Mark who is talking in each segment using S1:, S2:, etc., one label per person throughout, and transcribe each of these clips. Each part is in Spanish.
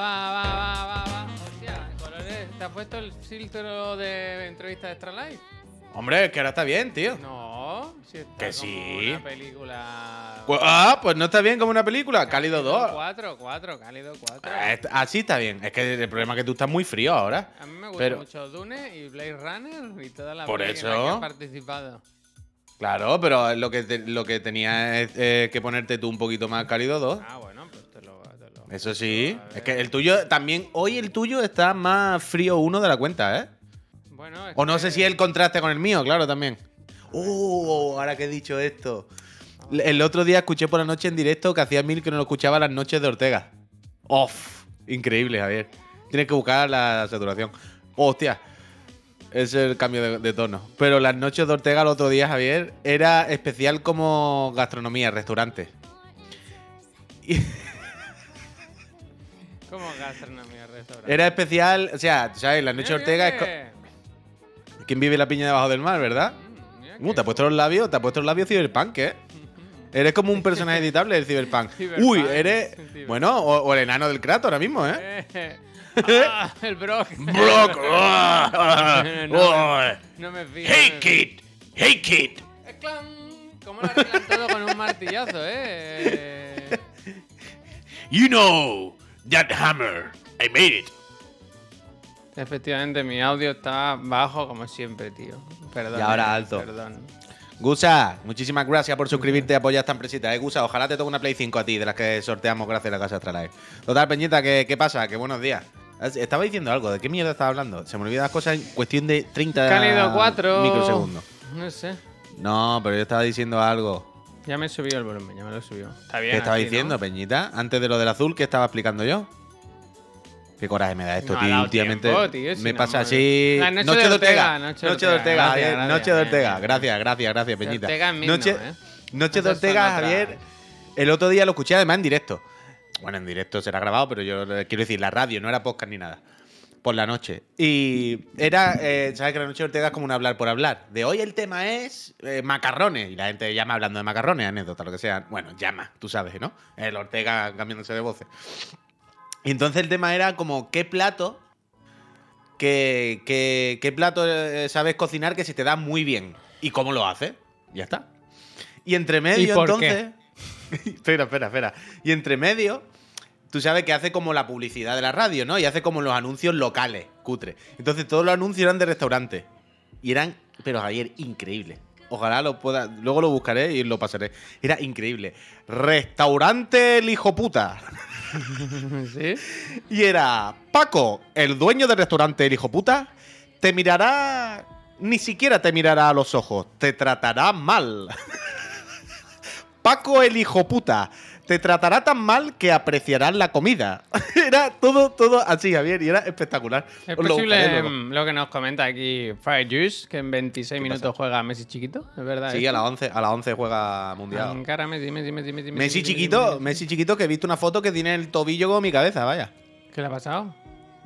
S1: va, va, va, va, va. Hostia, colores. ¿Te has puesto el filtro de entrevista de Extra Life?
S2: Hombre, es que ahora está bien, tío.
S1: No, si está
S2: Que
S1: como
S2: sí.
S1: una película.
S2: Pues- ah, pues no está bien como una película. Cálido 2.
S1: 4, 4, cálido 4.
S2: Ah, est- Así está bien. Es que el problema es que tú estás muy frío ahora.
S1: A mí me gusta
S2: pero-
S1: mucho Dune y Blade Runner y todas las
S2: Por
S1: pelis en
S2: eso.
S1: que he participado.
S2: Claro, pero lo que, te- lo que tenía es eh, que ponerte tú un poquito más cálido 2.
S1: Ah, bueno,
S2: Eso sí. Es que el tuyo también. Hoy el tuyo está más frío uno de la cuenta, ¿eh?
S1: Bueno, es
S2: O no
S1: que-
S2: sé si el contraste con el mío, claro, también. Oh, ahora que he dicho esto. El otro día escuché por la noche en directo que hacía mil que no lo escuchaba las noches de Ortega. Off. Increíble, Javier. Tienes que buscar la saturación. Hostia. Es el cambio de, de tono. Pero las noches de Ortega el otro día, Javier, era especial como gastronomía, restaurante. Y-
S1: ¿Cómo gastronomía restaurante?
S2: era especial, o sea, ¿sabes? Las noches de Ortega es.
S1: Mira
S2: ¿Quién vive la piña debajo del mar, verdad?
S1: mm, mira
S2: Uh, te has puesto los labios, te has puesto los labios cyberpunk, ¿eh? Eres como un personaje editable del cyberpunk.
S1: Cyberpunk,
S2: Uy, eres. Bueno, o, o el enano del Kratos ahora mismo, ¿eh?
S1: Eh, ah, el Brock.
S2: Brock. ah,
S1: No,
S2: oh,
S1: No me fío.
S2: Hey
S1: no
S2: kid, hey kid.
S1: ¿Cómo lo arreglan todo con un martillazo, eh?
S2: You know that hammer. I made it.
S1: Efectivamente, mi audio está bajo como siempre, tío. Perdón.
S2: Y ahora
S1: eh,
S2: alto.
S1: Perdón.
S2: Gusa, muchísimas gracias por suscribirte y apoyar esta empresita, eh, Gusa. Ojalá te toque una Play 5 a ti, de las que sorteamos gracias a la casa Astralife. Total, Peñita, ¿qué, qué pasa? Que buenos días. Estaba diciendo algo, ¿de qué mierda estaba hablando? Se me olvidan las cosas en cuestión de 30
S1: Cálido 4.
S2: microsegundos.
S1: No sé.
S2: No, pero yo estaba diciendo algo.
S1: Ya me subió el volumen, ya me lo subió. Está bien.
S2: ¿Qué estaba diciendo,
S1: ¿no?
S2: Peñita? Antes de lo del azul, ¿qué estaba explicando yo? Qué coraje me da esto,
S1: No
S2: tío.
S1: dado
S2: Últimamente
S1: tiempo, tío, si
S2: me
S1: no,
S2: pasa así.
S1: La noche de Ortega, noche de
S2: Noche de
S1: Ortega.
S2: Ortega,
S1: Gracias,
S2: Javier.
S1: gracias,
S2: Noche de Ortega. Gracias, gracias, gracias, Peñita.
S1: Ortega es mismo,
S2: Noche,
S1: ¿eh?
S2: Noche de Ortega. Javier. El otro día lo escuché además en directo. Bueno, en directo será grabado, pero yo eh, quiero decir, la radio, no era podcast ni nada. Por la noche. Y era, eh, ¿sabes que la noche de Ortega es como un hablar por hablar? De hoy el tema es eh, macarrones. Y la gente llama hablando de macarrones, anécdota, lo que sea. Bueno, llama, tú sabes, ¿no? El Ortega cambiándose de voces. Y entonces el tema era como, ¿qué plato? ¿Qué, qué, qué plato eh, sabes cocinar que se te da muy bien? ¿Y cómo lo haces? Ya está. Y entre medio,
S1: por
S2: entonces. espera, espera, espera. Y entre medio, tú sabes que hace como la publicidad de la radio, ¿no? Y hace como los anuncios locales, cutre. Entonces todos los anuncios eran de restaurantes. Y eran, pero ayer, increíble. Ojalá lo pueda. Luego lo buscaré y lo pasaré. Era increíble. Restaurante el hijo puta.
S1: ¿Sí?
S2: Y era Paco, el dueño del restaurante El Hijo Puta, te mirará. Ni siquiera te mirará a los ojos, te tratará mal. Paco, el hijo puta, te tratará tan mal que apreciarás la comida. Era todo, todo así, Javier, y era espectacular.
S1: Es
S2: Os
S1: posible mm, lo que nos comenta aquí Fire Juice, que en 26
S2: ¿Qué
S1: minutos
S2: pasa?
S1: juega Messi chiquito, ¿es verdad?
S2: Sí,
S1: esto?
S2: a las 11, a las 11 juega mundial.
S1: Ankara, Messi, Messi, Messi, Messi,
S2: Messi chiquito, Messi chiquito, que he visto una foto que tiene el tobillo como mi cabeza, vaya.
S1: ¿Qué le ha pasado?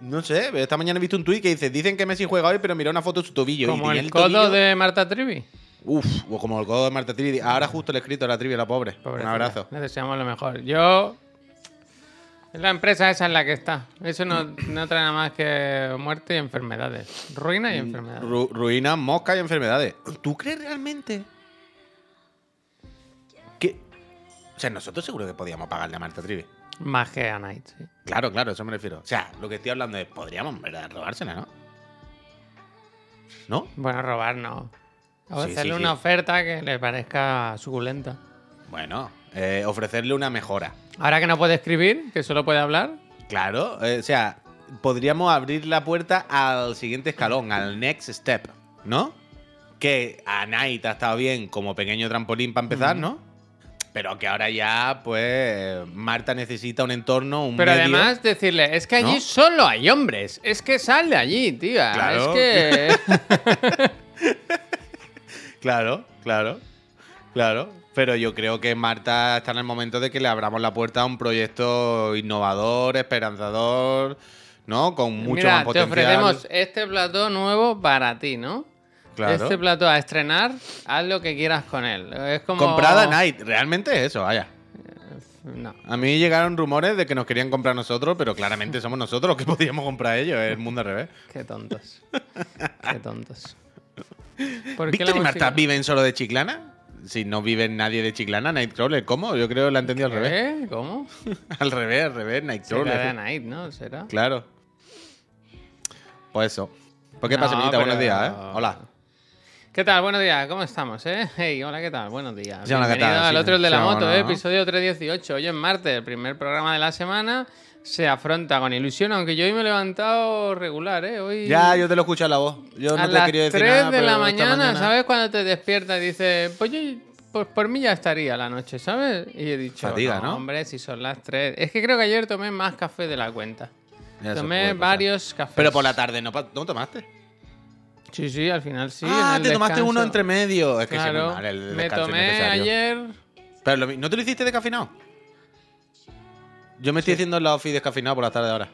S2: No sé, esta mañana he visto un tuit que dice, dicen que Messi juega hoy, pero mira una foto de su tobillo. y
S1: Como
S2: tenía
S1: el codo
S2: tobillo-
S1: de Marta Trivi.
S2: Uf, o como el codo de Marta Trivi. Ahora justo le he escrito a la trivia, la pobre.
S1: Pobrecita.
S2: Un abrazo.
S1: Le deseamos lo mejor. Yo. Es la empresa esa en la que está. Eso no, no trae nada más que muerte y enfermedades. Ruina y enfermedades.
S2: Ru- ruinas, moscas y enfermedades. ¿Tú crees realmente que... O sea, nosotros seguro que podíamos pagarle a Marta Trivi.
S1: Magia Night, sí.
S2: Claro, claro, eso me refiero. O sea, lo que estoy hablando es, podríamos, en ¿verdad? Robársela, ¿no? ¿No?
S1: Bueno, robar no. O
S2: Sí,
S1: hacerle
S2: sí,
S1: una
S2: sí.
S1: oferta que le parezca suculenta.
S2: Bueno, eh, ofrecerle una mejora.
S1: Ahora que no puede escribir, que solo puede hablar.
S2: Claro, eh, o sea, podríamos abrir la puerta al siguiente escalón, al next step, ¿no? Que a Night ha estado bien como pequeño trampolín para empezar, ¿no? Pero que ahora ya, pues, Marta necesita un entorno, un
S1: Pero
S2: medio-
S1: además decirle, es que allí
S2: ¿No?
S1: solo hay hombres. Es que sal de allí, tía.
S2: Claro.
S1: Es que.
S2: Claro, claro, claro. Pero yo creo que Marta está en el momento de que le abramos la puerta a un proyecto innovador, esperanzador, ¿no? Con mucho
S1: Mira,
S2: más
S1: te
S2: potencial.
S1: ofrecemos este plató nuevo para ti, ¿no?
S2: Claro.
S1: Este plató a estrenar, haz lo que quieras con él. Es como.
S2: Comprada Night, realmente es eso, vaya.
S1: No.
S2: A mí llegaron rumores de que nos querían comprar nosotros, pero claramente somos nosotros los que podíamos comprar ellos. Es el mundo al revés.
S1: Qué tontos. Qué tontos. ¿Por qué
S2: ¿Víctor y Marta viven solo de Chiclana? Si no viven nadie de Chiclana, Nightcrawler, ¿cómo? Yo creo que lo he entendido al revés.
S1: ¿Cómo?
S2: Al revés, al revés,
S1: Será de
S2: Nightcrawler.
S1: Night, ¿no? ¿Será?
S2: Claro. Pues eso. Pues qué
S1: No,
S2: pasa, Benita? Buenos
S1: pero-
S2: días, ¿eh? Hola.
S1: ¿Qué tal? Buenos días, ¿cómo estamos, eh? Hey, hola, ¿qué tal? Buenos días.
S2: Sí, hola, ¿qué tal?
S1: al
S2: Sí,
S1: otro, el de la
S2: sí,
S1: moto,
S2: hola.
S1: eh, episodio 318. Hoy es martes, el primer programa de la semana. Se afronta con ilusión, aunque yo hoy me he levantado regular, ¿eh? Hoy
S2: Ya, yo te lo he escuchado la voz. Yo
S1: a
S2: no te quería decir
S1: 3
S2: nada,
S1: de
S2: pero
S1: la mañana, ¿sabes? Cuando te despiertas y dices, pues yo, pues por mí ya estaría la noche, ¿sabes? Y he dicho,
S2: Fatiga, ¿no?
S1: hombre, si son las 3. Es que creo que ayer tomé más café de la cuenta.
S2: Ya,
S1: tomé varios cafés.
S2: Pero por la tarde no, ¿no tomaste.
S1: Sí, sí, al final sí.
S2: ah, te tomaste uno entre medio. Es que sí,
S1: Claro,
S2: mal, el
S1: me tomé ayer.
S2: Pero lo ¿no te lo hiciste descafeinado? Yo me estoy haciendo la office descafeinado por la tarde ahora.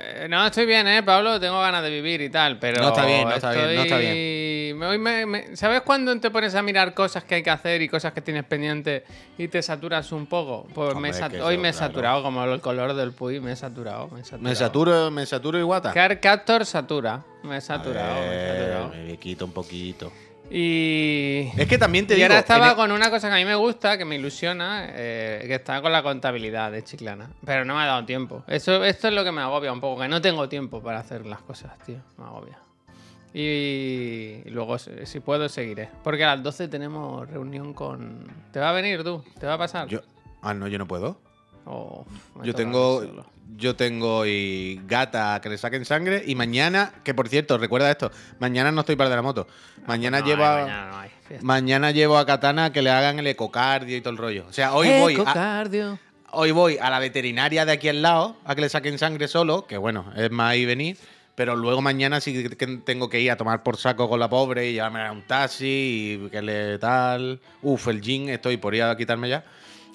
S1: Eh, no, estoy bien, ¿eh, Pablo? Tengo ganas de vivir y tal, pero.
S2: No está bien, no está bien, no está
S1: estoy- Me me- me- ¿Sabes cuando te pones a mirar cosas que hay que hacer y cosas que tienes pendientes y te saturas un poco? Pues
S2: Hombre,
S1: me sat- hoy me he
S2: claro.
S1: saturado, como el color del Puy, me he saturado. Me he saturado.
S2: Me saturo, me saturo y guata.
S1: Car Captor satura. Me he saturado, me he saturado.
S2: me quito un poquito.
S1: Y.
S2: Es que también te
S1: y
S2: digo.
S1: ahora estaba
S2: el-
S1: con una cosa que a mí me gusta, que me ilusiona, eh, que está con la contabilidad de Chiclana. Pero no me ha dado tiempo. Eso, esto es lo que me agobia un poco, que no tengo tiempo para hacer las cosas, tío. Me agobia. Y, y luego, si si puedo, seguiré. Porque a las 12 tenemos reunión con... ¿Te va a venir tú? ¿Te va a pasar?
S2: Yo, ah, no, yo no puedo.
S1: Oh,
S2: Yo tengo, yo tengo y gata que le saquen sangre y mañana, que por cierto, recuerda esto, mañana no estoy para de la moto. Mañana
S1: No
S2: llevo
S1: hay,
S2: a,
S1: mañana no hay. Fiesta.
S2: mañana llevo a Katana que le hagan el ecocardio y todo el rollo. O sea, hoy voy a, hoy voy a la veterinaria de aquí al lado a que le saquen sangre solo, que bueno, es más y venir. Pero luego mañana sí que tengo que ir a tomar por saco con la pobre y llevarme a un taxi y que le tal. Uf, el gin, estoy por ir a quitarme ya.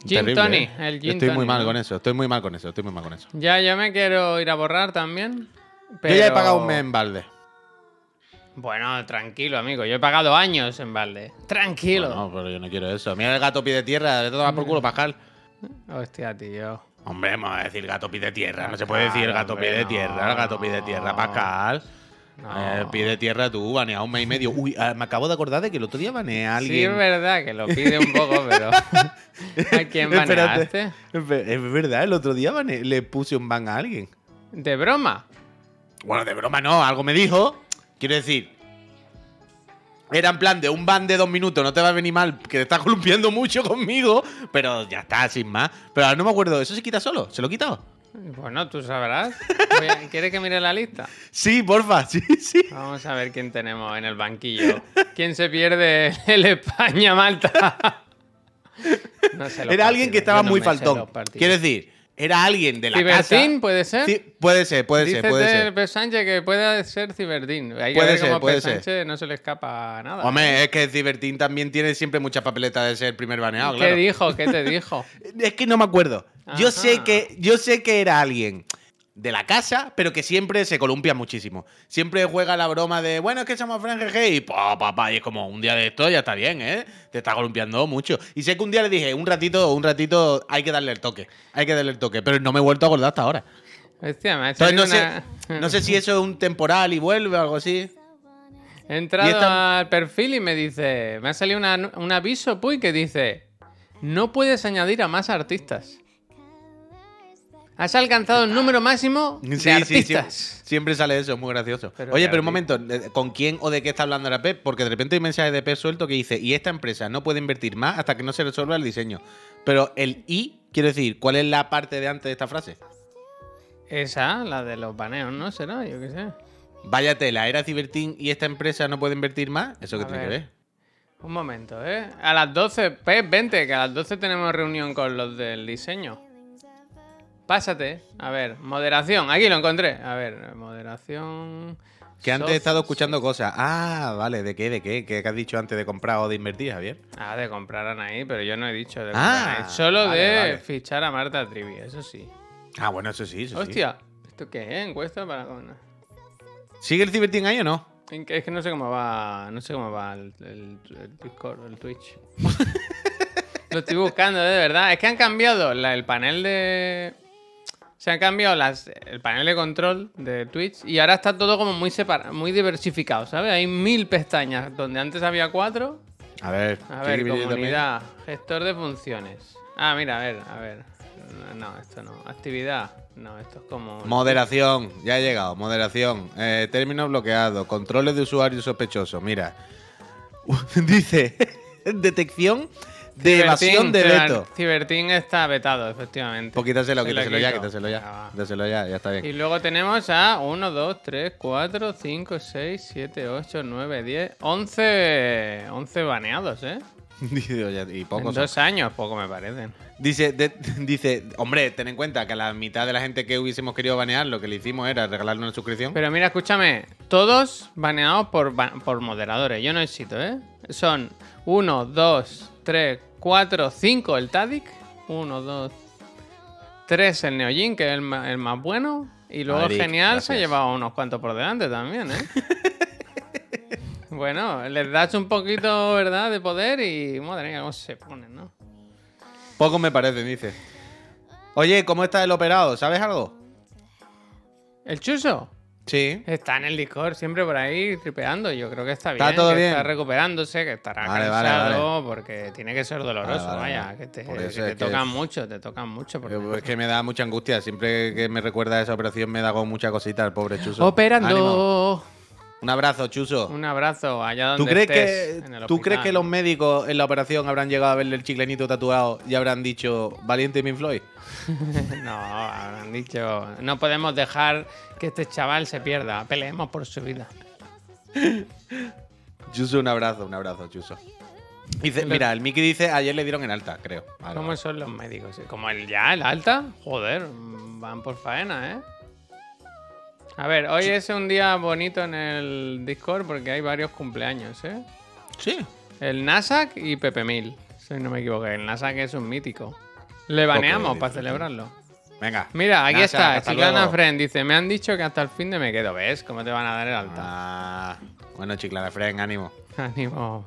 S1: Gin
S2: Terrible,
S1: Tony,
S2: ¿eh?
S1: el gin
S2: Estoy muy
S1: Tony,
S2: mal con eso, estoy muy mal con eso, estoy muy mal con eso.
S1: Ya, yo me quiero ir a borrar también.
S2: Yo ya he pagado un mes en balde.
S1: Bueno, tranquilo, amigo. Yo he pagado años en balde. Tranquilo.
S2: No, pero yo no quiero eso. Mira el gato pide tierra, de tomar por culo, Pascal.
S1: Hostia, tío.
S2: Hombre, vamos a decir gato pide tierra. No se puede decir gato pide
S1: no.
S2: tierra, el gato pide tierra, Pascal.
S1: No.
S2: Pide tierra tú, banea un mes y medio. Uy, ah, me acabo de acordar de que el otro día baneé a
S1: Sí,
S2: alguien.
S1: es verdad que lo pide un poco, pero. ¿A quién
S2: Espérate.
S1: baneaste?
S2: Es ver- es verdad, el otro día baneé- le puse un ban a alguien.
S1: ¿De broma?
S2: Bueno, de broma no, algo me dijo. Quiero decir, era en plan de un ban de dos minutos, no te va a venir mal, que te estás columpiando mucho conmigo, pero ya está, sin más. Pero ahora no me acuerdo, ¿eso se quita solo? ¿Se lo he quitado?
S1: Bueno, tú sabrás. A- ¿Quieres que mire la lista?
S2: Sí, porfa, sí, sí.
S1: Vamos a ver quién tenemos en el banquillo. ¿Quién se pierde el España-Malta? No sé
S2: Era alguien que estaba
S1: no
S2: muy faltón. Quiero decir, era alguien de la casa.
S1: ¿Cibertín puede ser?
S2: Sí, puede ser, puede ser, puede ser.
S1: Pep Sánchez que puede ser Cibertín. Hay que
S2: Puede
S1: ver
S2: ser,
S1: cómo
S2: puede
S1: Pep
S2: ser.
S1: Sánchez no se le escapa nada.
S2: Hombre, es que Cibertín también tiene siempre mucha papeleta de ser el primer baneado,
S1: ¿Qué
S2: claro.
S1: dijo? ¿Qué te dijo?
S2: Es que no me acuerdo. Yo
S1: Ajá.
S2: sé que yo sé que era alguien de la casa, pero que siempre se columpia muchísimo. Siempre juega la broma de, bueno, es que somos Fran GG y pa, pa, pa, y es como un día de esto ya está bien, ¿eh? Te está columpiando mucho. Y sé que un día le dije, un ratito, un ratito hay que darle el toque. Hay que darle el toque, pero no me he vuelto a acordar hasta ahora.
S1: Hostia, me ha
S2: Entonces no
S1: salido
S2: sé,
S1: una-
S2: no sé si eso es un temporal y vuelve o algo así.
S1: He entrado
S2: esta-
S1: al perfil y me dice. Me ha salido una- un aviso, Puy, que dice. No puedes añadir a más artistas. Has alcanzado un número máximo de
S2: Sí, sí, siempre,
S1: artistas.
S2: siempre sale eso, es muy gracioso.
S1: Pero
S2: Oye, pero un momento, ¿de- ¿con quién o de qué está hablando la Pep? Porque de repente hay un mensaje de Pep suelto que dice, y esta empresa no puede invertir más hasta que no se resuelva el diseño. Pero el y, quiero decir, ¿cuál es la parte de antes de esta frase?
S1: Esa, la de los baneos, ¿no? Será, yo qué sé.
S2: Vaya tela, ¿era Cibertín y esta empresa no puede invertir más? ¿Eso qué
S1: A
S2: tiene que
S1: ver.
S2: ver?
S1: Un momento, ¿eh? A las 12, Pep, vente, que a las 12 tenemos reunión con los del diseño. Pásate. A ver, moderación. Aquí lo encontré. A ver, moderación.
S2: Que antes he estado escuchando cosas. Ah, vale, ¿de qué? ¿De qué? ¿Qué has dicho antes de comprar o de invertir, Javier?
S1: Ah, de comprar a Anaí, pero yo no he dicho de
S2: Ah,
S1: comprar a Anaí. Solo
S2: vale,
S1: de
S2: vale.
S1: fichar a Marta Trivi, eso sí.
S2: Ah, bueno, eso sí, eso sí.
S1: Hostia, ¿esto qué es? ¿Encuesta para.?
S2: ¿Sigue el Cibertín ahí o no?
S1: Es que no sé cómo va. No sé cómo va el, el- el Discord, el Twitch. Lo estoy buscando, de verdad. Es que han cambiado la- el panel de. Se han cambiado las, el panel de control de Twitch y ahora está todo como muy separado, muy diversificado, ¿sabes? Hay mil pestañas donde antes había cuatro.
S2: A ver,
S1: A
S2: ¿qué
S1: ver,
S2: también?
S1: comunidad, gestor de funciones. Ah, mira, a ver, a ver. No, esto no. Actividad. No, esto es como.
S2: Moderación, ya ha llegado. Moderación. Eh, términos bloqueados. Controles de usuario sospechoso. Mira. Dice. Detección de evasión de veto.
S1: Ciberteam está vetado, efectivamente.
S2: Pues quítaselo,
S1: Se lo
S2: quítaselo ya, quítaselo ya.
S1: Va.
S2: Quítaselo ya, ya está bien.
S1: Y luego tenemos a 1, 2, 3, 4, 5, 6, 7, 8, 9, 10, 11, 11 baneados, ¿eh?
S2: Y pocos.
S1: dos años, poco me parecen.
S2: Dice, de- dice, hombre, ten en cuenta que a la mitad de la gente que hubiésemos querido banear, lo que le hicimos era regalarle una suscripción.
S1: Pero mira, escúchame, todos baneados por, por moderadores. Yo no éxito, ¿eh? Son 1, 2, 3, 4, 5 el Tadic. 1, 2, 3 el Neojin, que es el, ma- el más bueno. Y luego
S2: Maric,
S1: Genial se ha
S2: gracias.
S1: llevado unos cuantos por delante también, ¿eh? bueno, les das un poquito, ¿verdad?, de poder y madre mía, cómo se ponen, ¿no?
S2: Poco me parece, dice. Oye, ¿cómo está el operado? ¿Sabes algo?
S1: ¿El Chuso?
S2: Sí.
S1: Está en el Discord siempre por ahí tripeando. Yo creo que está bien.
S2: Está todo
S1: que
S2: bien.
S1: Está recuperándose, que estará
S2: Vale, vale,
S1: cansado porque tiene que ser doloroso. Vaya, que te, que tocan
S2: es-
S1: mucho, te tocan mucho. porque-
S2: Es que me da mucha angustia. Siempre que me recuerda a esa operación me da como mucha cosita el pobre Chuso. Ánimo. Un abrazo, Chuso.
S1: Un abrazo allá donde
S2: ¿Tú crees,
S1: estés,
S2: que,
S1: en el
S2: ¿Tú crees que los médicos en la operación habrán llegado a verle el chiclenito tatuado y habrán dicho valiente Pink Floyd?
S1: no, habrán dicho. No podemos dejar que este chaval se pierda. Peleemos por su vida.
S2: Chuso, un abrazo, un abrazo, Chuso. Dice, mira, el Mickey dice ayer le dieron en alta, creo. Vale,
S1: ¿Cómo
S2: vale.
S1: son los médicos? Como el ya, el alta. Joder, van por faena, ¿eh? A ver, hoy es un día bonito en el Discord porque hay varios cumpleaños, ¿eh?
S2: Sí.
S1: El Nasak y Pepe Mil, si no me equivoco. El Nasak es un mítico. Le baneamos para celebrarlo.
S2: Venga.
S1: Mira, aquí
S2: Nasak,
S1: está, Chiclana
S2: luego.
S1: Friend. Dice, me han dicho que hasta el fin de me quedo. ¿Ves? ¿Cómo te van a dar el alta?
S2: Ah, bueno, Chiclana Fren, ánimo.
S1: Ánimo.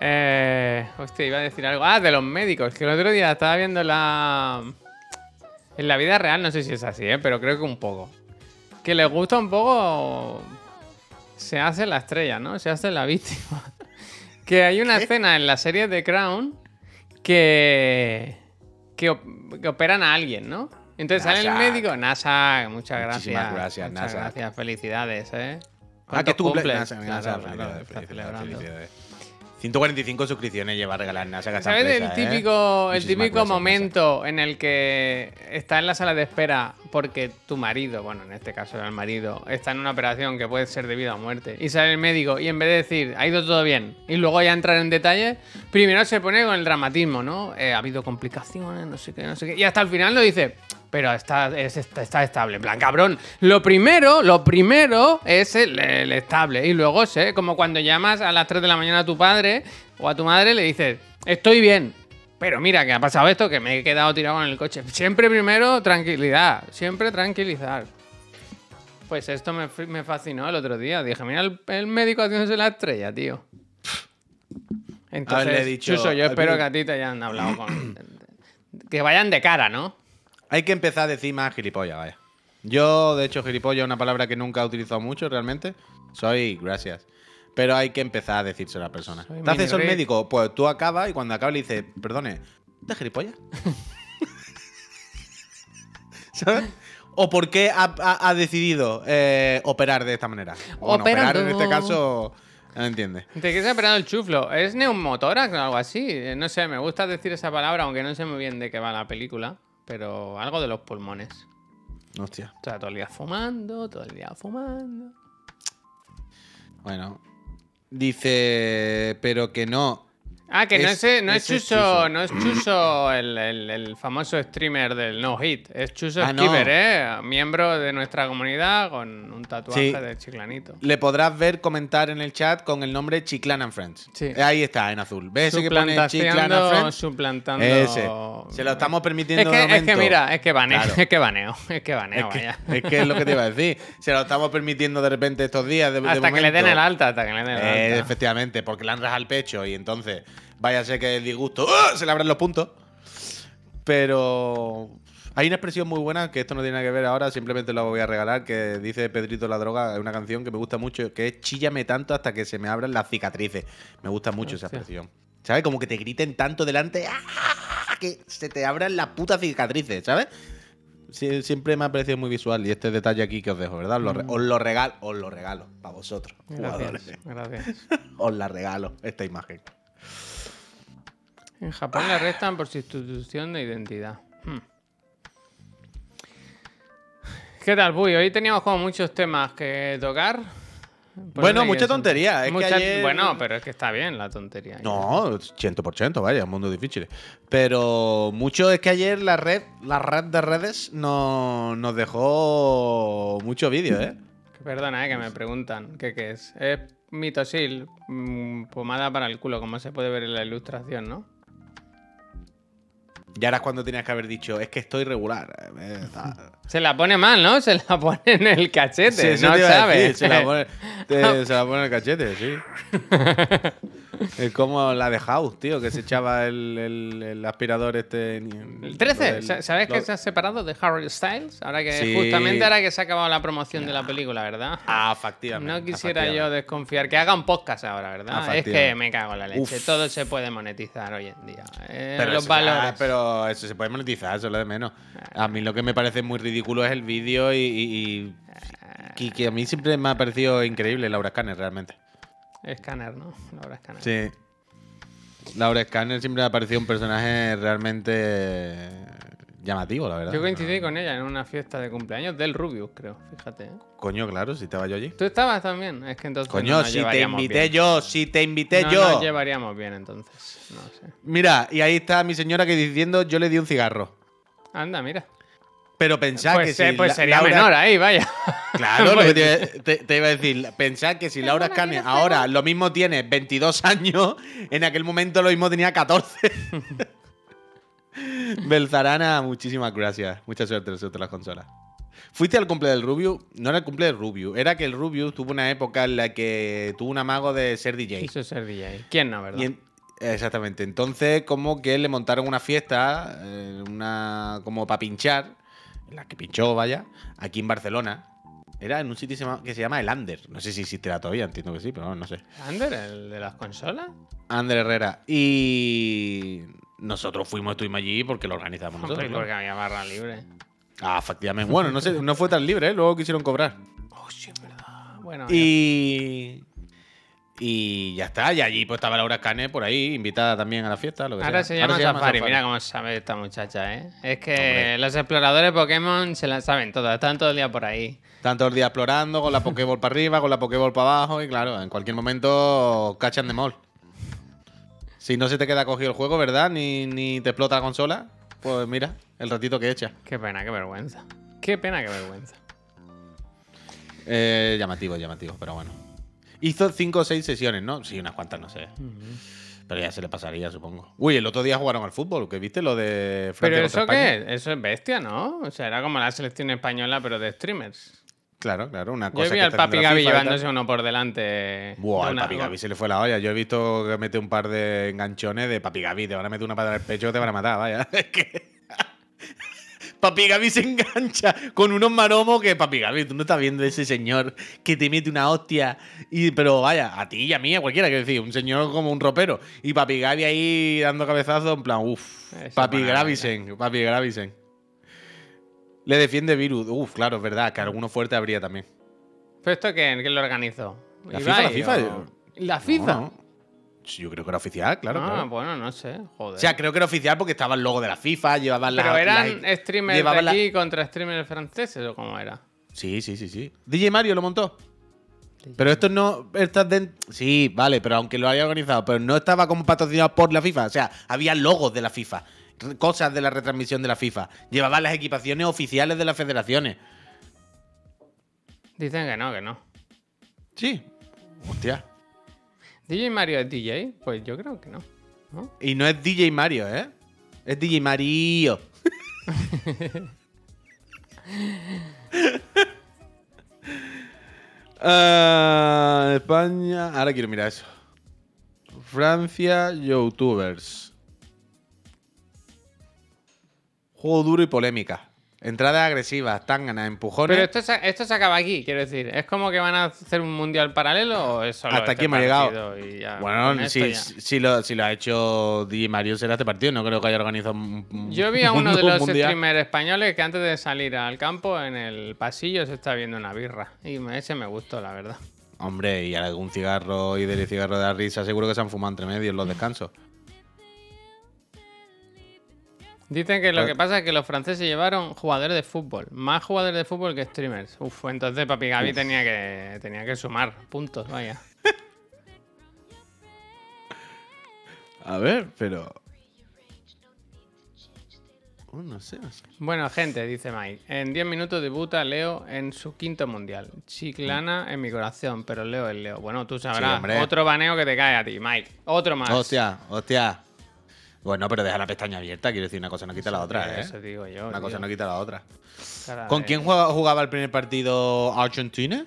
S1: Eh, hostia, iba a decir algo. Ah, de los médicos. Que el otro día estaba viendo la. En la vida real, no sé si es así, ¿eh? pero creo que un poco. Que les gusta un poco. Se hace la estrella, ¿no? Se hace la víctima. que hay una escena en la serie de Crown que. Que, op- que operan a alguien, ¿no? Entonces sale el médico. NASA, muchas gracias.
S2: Muchísimas gracias,
S1: Muchas
S2: Nasak.
S1: gracias, felicidades, ¿eh?
S2: Ah, que es tu
S1: ¿Cuántos
S2: cumpleaños.
S1: cumples?
S2: Nasa,
S1: Claro,
S2: felicidades,
S1: claro,
S2: felicidades, felicidades. 145 suscripciones lleva a regalar NASA
S1: ¿Sabes el
S2: ¿eh?
S1: típico, el típico momento en el que está en la sala de espera porque tu marido, bueno, en este caso era el marido, está en una operación que puede ser de vida o muerte y sale el médico y en vez de decir, ha ido todo bien, y luego ya entrar en detalle, primero se pone con el dramatismo, ¿no? Eh, ha habido complicaciones, no sé qué, no sé qué, y hasta el final lo dice, pero está, es- está, está estable. En plan, cabrón, lo primero, lo primero es el, el estable. Y luego, sé, como cuando llamas a las 3 de la mañana a tu padre o a tu madre, le dices, estoy bien. Pero mira, que ha pasado esto, que me he quedado tirado en el coche. Siempre primero tranquilidad, siempre tranquilizar. Pues esto me, me fascinó el otro día. Dije, mira el, el médico haciéndose la estrella, tío. Entonces,
S2: Haberle dicho-
S1: Chuso, yo espero que a ti te hayan hablado con... que vayan de cara, ¿no?
S2: Hay que empezar a decir más gilipollas, vaya. Yo, de hecho, gilipollas es una palabra que nunca he utilizado mucho realmente. Soy, gracias. Pero hay que empezar a decírselo a la persona.
S1: Soy
S2: ¿Te haces el médico? Pues tú acabas y cuando acabas le dices, perdone, ¿de gilipollas? ¿Sabes? ¿O por qué ha, ha- ha decidido eh, operar de esta manera? O bueno, operar en este caso, no entiende.
S1: ¿De qué se ha operado el chuflo? ¿Es neumotórax o algo así? No sé, me gusta decir esa palabra, aunque no sé muy bien de qué va la película. Pero algo de los pulmones.
S2: Hostia.
S1: O sea, todo el día fumando, todo el día fumando.
S2: Bueno. Dice, pero que no.
S1: Ah, que no
S2: Es-
S1: es, no es
S2: es
S1: Chuso,
S2: Chuso.
S1: no es Chuso el, el- el famoso streamer del No Hit. Es Chuso
S2: Ah, no.
S1: ¿eh? Miembro de nuestra comunidad con un tatuaje
S2: Sí.
S1: de chiclanito.
S2: Le podrás ver comentar en el chat con el nombre Chiclan and Friends.
S1: Sí.
S2: Ahí está, en azul. ¿Ves ese que pone Chiclan and
S1: Suplantaciando,
S2: Friends?
S1: suplantando...
S2: Ese. Se lo estamos permitiendo
S1: Es
S2: de
S1: que, es
S2: momento.
S1: que mira, es que baneo,
S2: Claro.
S1: es que baneo, es que baneo,
S2: Es que, es que es lo que te iba a decir. Se lo estamos permitiendo de repente estos días. De, de
S1: Hasta que le den el alta, hasta que le den el
S2: Eh,
S1: alta.
S2: efectivamente, porque le han rajado el pecho y entonces vaya a ser que el disgusto ¡ah! se le abran los puntos. Pero hay una expresión muy buena que esto no tiene nada que ver ahora, simplemente la voy a regalar, que dice Pedrito la droga, es una canción que me gusta mucho, que es Chíllame tanto hasta que se me abran las cicatrices. Me gusta mucho esa expresión. ¿Sabes? Como que te griten tanto delante ¡ah! que se te abran las putas cicatrices, ¿sabes? Siempre me ha parecido muy visual y este detalle aquí que os dejo, ¿verdad? Os lo, os lo regalo, os lo regalo para vosotros, jugadores.
S1: Gracias, gracias.
S2: Os la regalo, esta imagen.
S1: En Japón le arrestan por sustitución de identidad. Hmm. ¿Qué tal, Puy? Hoy teníamos como muchos temas que tocar. Por
S2: Bueno, mucha tontería, es que
S1: mucha-
S2: ayer-
S1: Bueno, pero es que está bien la tontería.
S2: No, 100%, vaya, un mundo difícil. Pero mucho es que ayer la red, la red de redes no, nos dejó mucho vídeo, ¿eh?
S1: Perdona, eh, que me preguntan. ¿Qué, qué es? Es mitosil, mm, pomada para el culo, como se puede ver en la ilustración, ¿no?
S2: Y ahora es cuando tenías que haber dicho, es que estoy regular. eh.
S1: Se la pone mal, ¿no? Se la pone en el cachete,
S2: Sí,
S1: no sabes.
S2: decir, Se la pone, te- se la pone en el cachete, sí. Es como la de House, tío, que se echaba el, el- el aspirador este.
S1: El 13,
S2: lo del-
S1: Sa- ¿sabes que se ha separado de Harry Styles? Ahora que
S2: Sí.
S1: justamente ahora que se ha acabado la promoción de la película, ¿verdad?
S2: Ah, efectivamente.
S1: No quisiera yo desconfiar. Que haga un podcast ahora, ¿verdad? Es que me cago en la leche.
S2: Uf.
S1: Todo se puede monetizar hoy en día. Eh,
S2: Pero
S1: los
S2: eso, ya-
S1: valores.
S2: pero eso se puede monetizar, eso es lo de menos. A mí lo que me parece muy ridículo es el vídeo y, y- y- que, que a mí siempre me ha parecido increíble Laura Scanner, realmente.
S1: Escáner, ¿no? Laura Escáner.
S2: Sí. Laura Scanner siempre me ha parecido un personaje realmente llamativo, la verdad.
S1: Yo coincidí con ella en una fiesta de cumpleaños del Rubius, creo. Fíjate. ¿eh?
S2: Coño, claro, si estaba yo allí.
S1: ¿Tú estabas también? Es que entonces.
S2: Coño,
S1: no nos
S2: si te invité
S1: bien.
S2: yo, si te invité
S1: no
S2: yo.
S1: nos llevaríamos bien entonces. No sé.
S2: Mira, y ahí está mi señora que diciendo yo le di un cigarro.
S1: Anda, mira.
S2: Pero pensad
S1: Pues,
S2: que
S1: eh,
S2: si
S1: pues sería
S2: Laura-
S1: menor ahí, vaya.
S2: Claro, lo que te, te- te iba a decir. Pensad que si Laura Scanner ahora lo mismo tiene 22 años, en aquel momento lo mismo tenía 14. Belzarana, muchísimas gracias. Mucha suerte en las consolas. Fuiste al cumple del Rubius. No era el cumple del Rubius. Era que el Rubius tuvo una época en la que tuvo un amago de ser DJ.
S1: Quiso ser DJ. ¿Quién no, verdad?
S2: En- exactamente. Entonces, como que le montaron una fiesta, eh, una como para pinchar, en la que pinchó, vaya, aquí en Barcelona. Era en un sitio que se llama- El Ander. No sé si existirá todavía, entiendo que sí, pero no, no sé.
S1: ¿Ander, el de las consolas?
S2: Ander Herrera. Y nosotros fuimos, estuvimos allí porque lo organizamos nosotros.
S1: Hombre,
S2: ¿no?
S1: porque había barra libre.
S2: Ah, efectivamente. Bueno, no sé, no fue tan libre, ¿eh? luego quisieron cobrar.
S1: Oh, sí, es verdad. Bueno,
S2: Y. Y ya está, y allí pues estaba Laura Cane por ahí, invitada también a la fiesta. Lo que
S1: Ahora
S2: sea.
S1: se llama Safari. Mira cómo sabe esta muchacha, ¿eh? Es que
S2: Hombre.
S1: los exploradores Pokémon se la saben todas. Están todo el día por ahí.
S2: Están todo el día explorando, con la Pokéball para arriba, con la Pokéball para abajo, y claro, en cualquier momento cachan de mall. Si no se te queda cogido el juego, ¿verdad? Ni, ni te explota la consola, pues mira, el ratito que echa.
S1: Qué pena, qué vergüenza. Qué pena, qué vergüenza.
S2: Eh, llamativo, llamativo, pero bueno. Hizo cinco o seis sesiones, ¿no? Sí, unas cuantas, no sé. Pero ya se le pasaría, supongo. Uy, el otro día jugaron al fútbol, ¿que viste lo de Francia
S1: Pero eso
S2: España?
S1: qué? Eso es bestia, ¿no? O sea, era como la selección española, pero de streamers.
S2: Claro, claro, una cosa
S1: Yo vi
S2: que
S1: al Papi Gaby llevándose uno por delante.
S2: Buah, al Papi Gaby se le fue la olla. Yo he visto que mete un par de enganchones de Papi Gaby. Te van a meter una patada en el pecho te van a matar, vaya. Que. Papi Gaby se engancha con unos maromos que Papi Gaby, tú no estás viendo ese señor que te mete una hostia. Y, pero vaya, a ti y a mí, a cualquiera, quiero decir, un señor como un ropero. Y Papi Gaby ahí dando cabezazos en plan, uff, Papi Gravisen, Papi Gravisen. Le defiende Virus. Uf, claro, es verdad, que alguno fuerte habría también.
S1: ¿Pero esto quién, quién lo organizó?
S2: La FIFA, la FIFA.
S1: o- ¿La FIFA?
S2: No, no. Yo creo que era oficial, claro.
S1: ah,
S2: claro.
S1: bueno, no sé. Joder.
S2: O sea, creo que era oficial porque estaba el logo de la FIFA, llevaban
S1: ¿Pero
S2: la-
S1: eran
S2: la-
S1: streamers de
S2: la-
S1: aquí contra streamers franceses o cómo era?
S2: Sí, sí, sí, sí. DJ Mario lo montó. Pero esto no. Estas de... Sí, vale, pero aunque lo haya organizado, pero no estaba como patrocinado por la FIFA. O sea, había logos de la FIFA, cosas de la retransmisión de la FIFA. Llevaban las equipaciones oficiales de las federaciones.
S1: Dicen que no, que no.
S2: Sí. Hostia.
S1: ¿DJ Mario es DJ? Pues yo creo que no. ¿no?
S2: Y no es DJ Mario, ¿eh? Es DJ Mario. Ah, España. Ahora quiero mirar eso. Francia, youtubers. Juego duro y polémica. Entradas agresivas, tanganas, empujones.
S1: Pero esto se, esto se acaba aquí, quiero decir. ¿Es como que van a hacer un mundial paralelo o es solo
S2: Hasta
S1: este
S2: aquí hemos llegado.
S1: y ya,
S2: Bueno, si, lo, si lo ha hecho Di Mario será este partido. No creo que haya organizado un,
S1: Yo vi a uno de los
S2: mundial.
S1: streamers españoles que antes de salir al campo, en el pasillo, se está viendo una birra. Y ese me gustó, la verdad.
S2: Hombre, y algún cigarro y del cigarro de la risa seguro que se han fumado entre medio en los descansos.
S1: Dicen que lo que pasa es que los franceses llevaron jugadores de fútbol. Más jugadores de fútbol que streamers. Uf, entonces Papi Gaby tenía que, tenía que sumar puntos, vaya.
S2: A ver, pero. Uh, no sé, no sé.
S1: Bueno, gente, dice Mike. En 10 minutos debuta Leo en su quinto mundial. Chiclana en mi corazón, pero Leo es Leo. Bueno, tú sabrás. Otro baneo que te cae a ti, Mike. Otro más.
S2: Hostia, hostia. Bueno, pero deja la pestaña abierta. Quiero decir, una cosa no quita la otra, ¿eh?
S1: Eso digo yo.
S2: Una cosa no quita la otra.
S1: Cara
S2: ¿Con
S1: de-
S2: quién jugaba, jugaba el primer partido Argentina?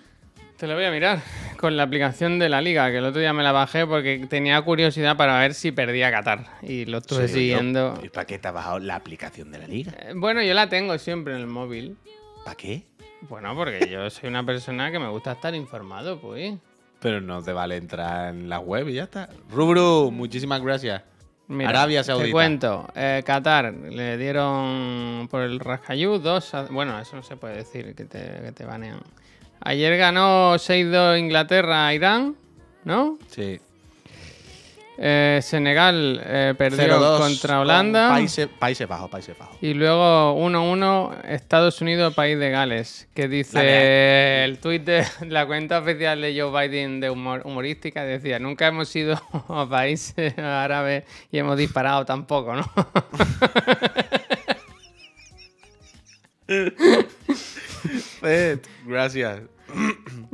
S1: Te lo voy a mirar con la aplicación de la liga, que el otro día me la bajé porque tenía curiosidad para ver si perdía Qatar. Y lo estuve
S2: Sí,
S1: siguiendo.
S2: ¿Y para qué te has bajado la aplicación de la liga?
S1: Eh, Bueno, yo la tengo siempre en el móvil.
S2: ¿Para qué?
S1: Bueno, porque yo soy una persona que me gusta estar informado, pues.
S2: Pero no te vale entrar en la web y ya está. Rubru, muchísimas gracias.
S1: Mira,
S2: Arabia Saudita.
S1: Te cuento, eh, Qatar le dieron por el Rascayú dos. a- Bueno, eso no se puede decir, que te, que te banean. Ayer ganó 6-2 Inglaterra a Irán, ¿no?
S2: Sí.
S1: Eh, Senegal eh, perdió
S2: 0-2
S1: contra
S2: con
S1: Holanda.
S2: Países, Bajos, Países Bajos.
S1: Y luego 1-1 Estados Unidos, País de Gales, que dice el tuit de la cuenta oficial de Joe Biden de humor, humorística, decía, nunca hemos ido a países árabes y hemos disparado tampoco, ¿no?
S2: Eh, gracias.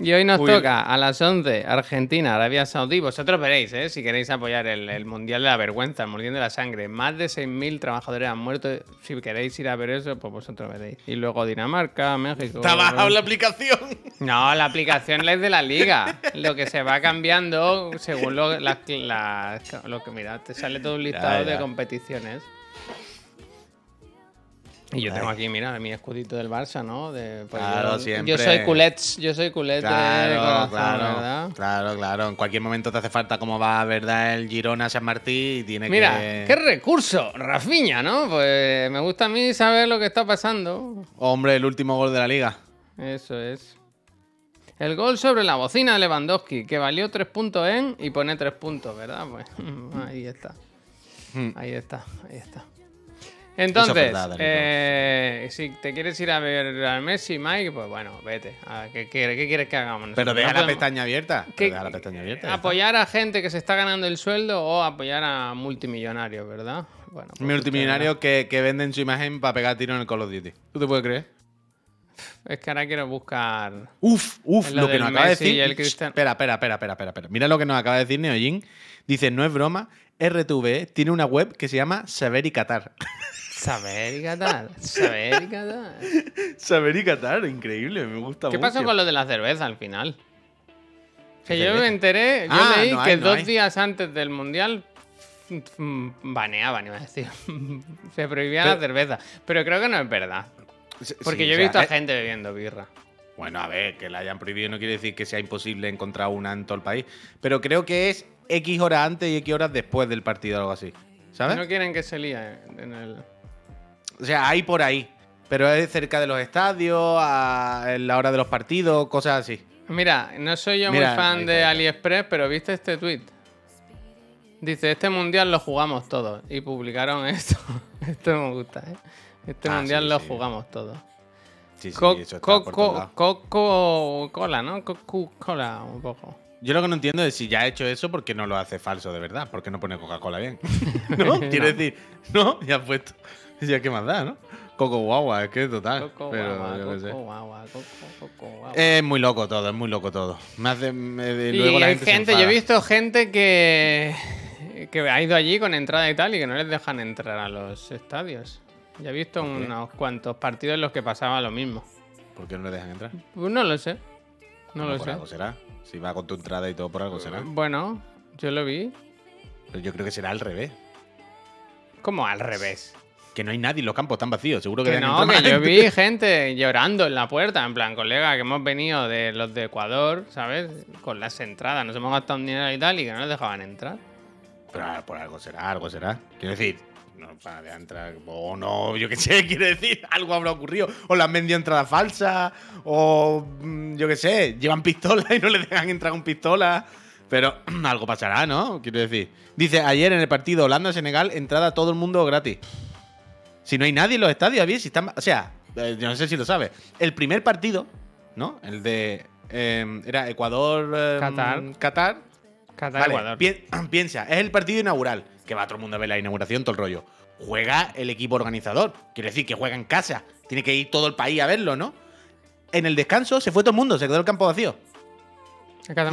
S1: Y hoy nos
S2: Uy.
S1: toca a las 11 Argentina, Arabia Saudí. Vosotros veréis, ¿eh? si queréis apoyar el, el Mundial de la Vergüenza, el Mundial de la Sangre. Más de 6.000 trabajadores han muerto. Si queréis ir a ver eso, pues vosotros veréis. Y luego Dinamarca, México.
S2: ¿Te has bajado la aplicación?
S1: No, la aplicación es de la liga. Lo que se va cambiando según lo, las- las- lo que mira, te sale todo un listado
S2: Ya, ya.
S1: de competiciones. Y yo tengo aquí, mira, mi escudito del Barça, ¿no? De, pues
S2: Claro,
S1: yo,
S2: siempre.
S1: yo soy culets, yo soy culete de
S2: Claro,
S1: corazón,
S2: claro,
S1: ¿verdad?
S2: claro, claro. En cualquier momento te hace falta cómo va, ¿verdad? El Girona San Martín y tiene
S1: Mira,
S2: que.
S1: qué recurso, Rafiña, ¿no? Pues me gusta a mí saber lo que está pasando.
S2: Hombre, el último gol de la liga.
S1: Eso es. El gol sobre la bocina de Lewandowski, que valió tres puntos en y pone tres puntos, ¿verdad? Pues ahí está.
S2: Hmm.
S1: Ahí está, ahí está. Entonces,
S2: verdad,
S1: eh, si te quieres ir a ver al Messi, Mike, pues bueno, vete. A- ¿Qué, quieres- qué quieres que hagamos?
S2: Pero
S1: nosotros?
S2: deja
S1: No
S2: la
S1: podemos-
S2: pestaña abierta.
S1: ¿Qué-
S2: Pero deja la pestaña abierta.
S1: apoyar a gente que se está ganando el sueldo o apoyar a multimillonarios, ¿verdad? Bueno, pues
S2: Multimillonarios que, que venden su imagen para pegar tiro en el Call of Duty. ¿Tú te puedes creer?
S1: Es que ahora quiero buscar.
S2: Uf, uf,
S1: lo
S2: lo, que nos acaba de decir. espera, espera, espera, espera, espera. Mira lo que nos acaba de decir Neojin. Dice, no es broma, RTV tiene una web que se llama Saber y Qatar.
S1: Saber y Qatar. Saber y Qatar.
S2: Saber y Qatar, increíble, me gusta
S1: ¿Qué
S2: mucho.
S1: pasó con lo de la cerveza al final? Que
S2: ¿Qué
S1: yo me enteré, yo
S2: Ah,
S1: leí
S2: no
S1: que
S2: hay, no
S1: dos
S2: hay.
S1: días antes del mundial mm, baneaban, iba a decir. Se prohibía
S2: Pero-
S1: la cerveza. Pero creo que no es verdad. Porque
S2: sí,
S1: yo he
S2: o sea,
S1: visto a
S2: eh,
S1: gente bebiendo birra.
S2: Bueno, a ver, que la hayan prohibido no quiere decir que sea imposible encontrar una en todo el país. Pero creo que es X horas antes y X horas después del partido o algo así. ¿Sabes?
S1: No quieren que se líe en el.
S2: O sea, hay por ahí. Pero es cerca de los estadios, a la hora de los partidos, cosas así.
S1: Mira, no soy yo
S2: Mira,
S1: muy fan de. AliExpress, pero ¿viste este tweet? Dice, este mundial lo jugamos todos. Y publicaron esto. esto me gusta, ¿eh? Este
S2: Ah,
S1: mundial
S2: sí,
S1: lo
S2: sí.
S1: jugamos todos.
S2: Sí, sí,
S1: Co-
S2: eso.
S1: Coco Cola, ¿no? Coco Cola, un poco.
S2: Yo lo que no entiendo es si ya ha hecho eso, ¿por qué no lo hace falso de verdad? ¿Por qué no pone Coca-Cola bien? ¿No? Quiero
S1: No.
S2: decir, no, ya ha puesto. Ya, ¿qué más da, no? Coco guagua, es que total.
S1: Coco
S2: pero
S1: guagua,
S2: yo
S1: coco
S2: sé.
S1: guagua, coco, coco guagua.
S2: Es muy loco todo, es muy loco todo. Me hace. me-
S1: y
S2: luego la
S1: hay
S2: gente, se
S1: yo he visto gente que, que ha ido allí con entrada y tal y que no les dejan entrar a los estadios. Ya he visto unos cuantos partidos en los que pasaba lo mismo.
S2: ¿Por qué no le dejan entrar?
S1: Pues no lo sé. No lo
S2: por
S1: sé.
S2: algo será. Si va con tu entrada y todo, por algo será.
S1: Bueno, yo lo vi.
S2: Pero yo creo que será al revés.
S1: Como al revés.
S2: Que no hay nadie, los campos están vacíos. Seguro que,
S1: Que no, que yo vi gente llorando en la puerta, en plan, colega, que hemos venido de los de Ecuador, ¿sabes? Con las entradas, nos hemos gastado un dinero y tal, y que no nos dejaban entrar.
S2: Pero ah, por algo será, algo será. Quiero decir, no para de entrar. O no, yo qué sé, quiero decir, algo habrá ocurrido. O le han vendido entrada falsa. O mm, yo qué sé, llevan pistola y no le dejan entrar con pistola. Pero algo pasará, ¿no? Quiero decir. Dice, ayer en el partido Holanda-Senegal, entrada a todo el mundo gratis. Si no hay nadie en los estadios, bien, si están. O sea, eh, yo no sé si lo sabes. El primer partido, ¿no? El de. eh, era Ecuador. eh,
S1: Qatar.
S2: Qatar.
S1: Qatar,
S2: Vale,
S1: Ecuador.
S2: pi- piensa, es el partido inaugural, que va todo el mundo a ver la inauguración, todo el rollo. Juega el equipo organizador, quiere decir que juega en casa, tiene que ir todo el país a verlo, ¿no? En el descanso se fue todo el mundo, se quedó el campo vacío.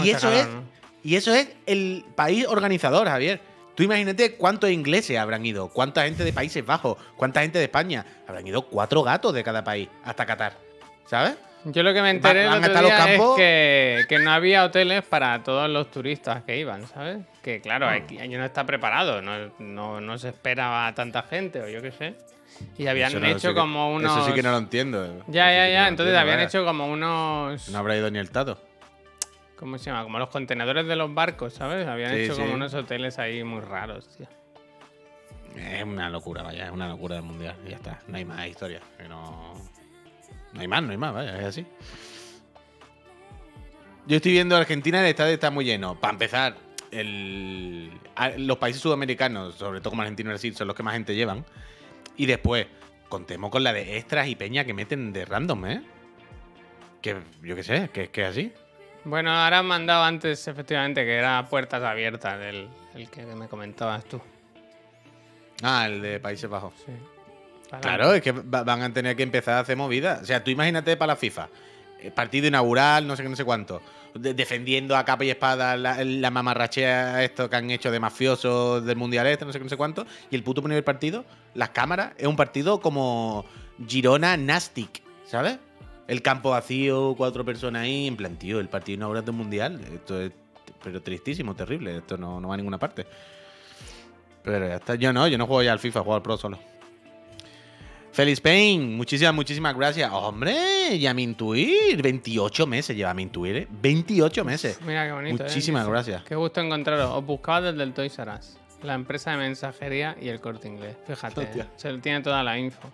S2: Y eso es,
S1: ¿no?
S2: y eso es el país organizador, Javier. Tú imagínate cuántos ingleses habrán ido, cuánta gente de Países Bajos, cuánta gente de España. Habrán ido cuatro gatos de cada país hasta Qatar, ¿sabes?
S1: Yo lo que me enteré el otro día es que, que no había hoteles para todos los turistas que iban, ¿sabes? Que claro, aquí aquí no está preparado, no, no, no se esperaba a tanta gente o yo qué sé. Y habían
S2: no-
S1: hecho como unos...
S2: Eso sí que no lo entiendo.
S1: Ya,
S2: sí
S1: ya, ya.
S2: lo
S1: Entonces habían hecho como unos...
S2: No habrá ido ni el tato.
S1: ¿Cómo se llama? Como los contenedores de los barcos, ¿sabes? Habían
S2: Sí,
S1: hecho
S2: sí.
S1: como unos hoteles ahí muy raros, tío.
S2: Es una locura, vaya, es una locura del mundial. Y ya está, no hay más historia. Que no... no hay más, no hay más, vaya, es así. Yo estoy viendo Argentina, el estadio está muy lleno. Para empezar, el- los países sudamericanos, sobre todo como Argentina y Brasil, son los que más gente llevan. Y después, contemos con la de extras y peña que meten de random, ¿eh? Que yo qué sé, que es que es así.
S1: Bueno, ahora han mandado antes, efectivamente, que era puertas abiertas, el, el que me comentabas tú.
S2: Ah, el de Países Bajos.
S1: Sí.
S2: Claro, es que va- van a tener que empezar a hacer movidas. O sea, tú imagínate para la FIFA. eh, Partido inaugural, no sé qué, no sé cuánto. de- defendiendo a capa y espada la, la mamarrachea esto que han hecho de mafiosos del mundial este, no sé qué, no sé cuánto. Y el puto primer partido, las cámaras, es un partido como Girona Nastic, ¿sabes? El campo vacío, cuatro personas ahí, en plan, tío, el partido inaugural del mundial. Esto es pero tristísimo, terrible. Esto no, no va a ninguna parte. Pero ya está. Yo no, yo no juego ya al FIFA, juego al Pro solo. Feliz Payne, muchísimas, muchísimas gracias. Hombre, ya me intuir. 28 meses lleva mi intuir, ¿eh? 28 meses.
S1: Mira qué bonito. ¿eh?
S2: Muchísimas gracias.
S1: Qué gusto encontraros. Os buscaba desde el Toys R Us, la empresa de mensajería y el corte inglés. Fíjate,
S2: Hostia.
S1: se tiene toda la info.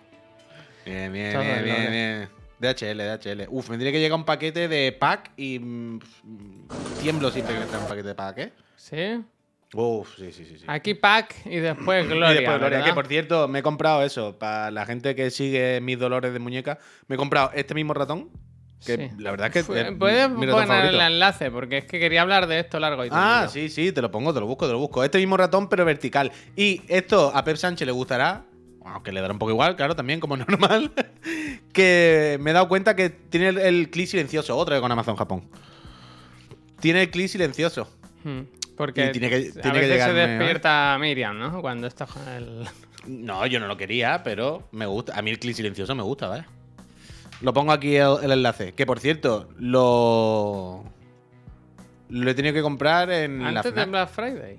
S2: Bien, bien,
S1: Todo
S2: bien, bien, bien. DHL, DHL. Uf, me tendría que llegar un paquete de pack y. mm, tiemblo siempre que me trae un paquete de pack, ¿eh?
S1: ¿Sí?
S2: Uf, sí, sí, sí. sí.
S1: Aquí pack y después Gloria.
S2: y después Gloria,
S1: ¿verdad?
S2: que por cierto, me he comprado eso. Para la gente que sigue mis dolores de muñeca, me he comprado este mismo ratón. Que
S1: Sí.
S2: la verdad es que.
S1: Fue-
S2: es
S1: Puedes
S2: mi ratón
S1: poner el enlace porque es que quería hablar de esto largo y
S2: Ah, sí, sí, te lo pongo, te lo busco, te lo busco. Este mismo ratón, pero vertical. Y esto a Pep Sánchez le gustará, aunque le dará un poco igual, claro, también como normal, que me he dado cuenta que tiene el, el clic silencioso, otra vez con Amazon Japón. Tiene el clic silencioso.
S1: Hmm, Porque
S2: Y tiene que-
S1: a
S2: que
S1: veces se
S2: ¿eh?
S1: despierta Miriam, ¿no? Cuando está con el...
S2: No, yo no lo quería, pero me gusta. A mí el clic silencioso me gusta, ¿vale? Lo pongo aquí el, el enlace. Que por cierto, lo. Lo he tenido que comprar en la
S1: Antes de
S2: FNAC.
S1: Black Friday.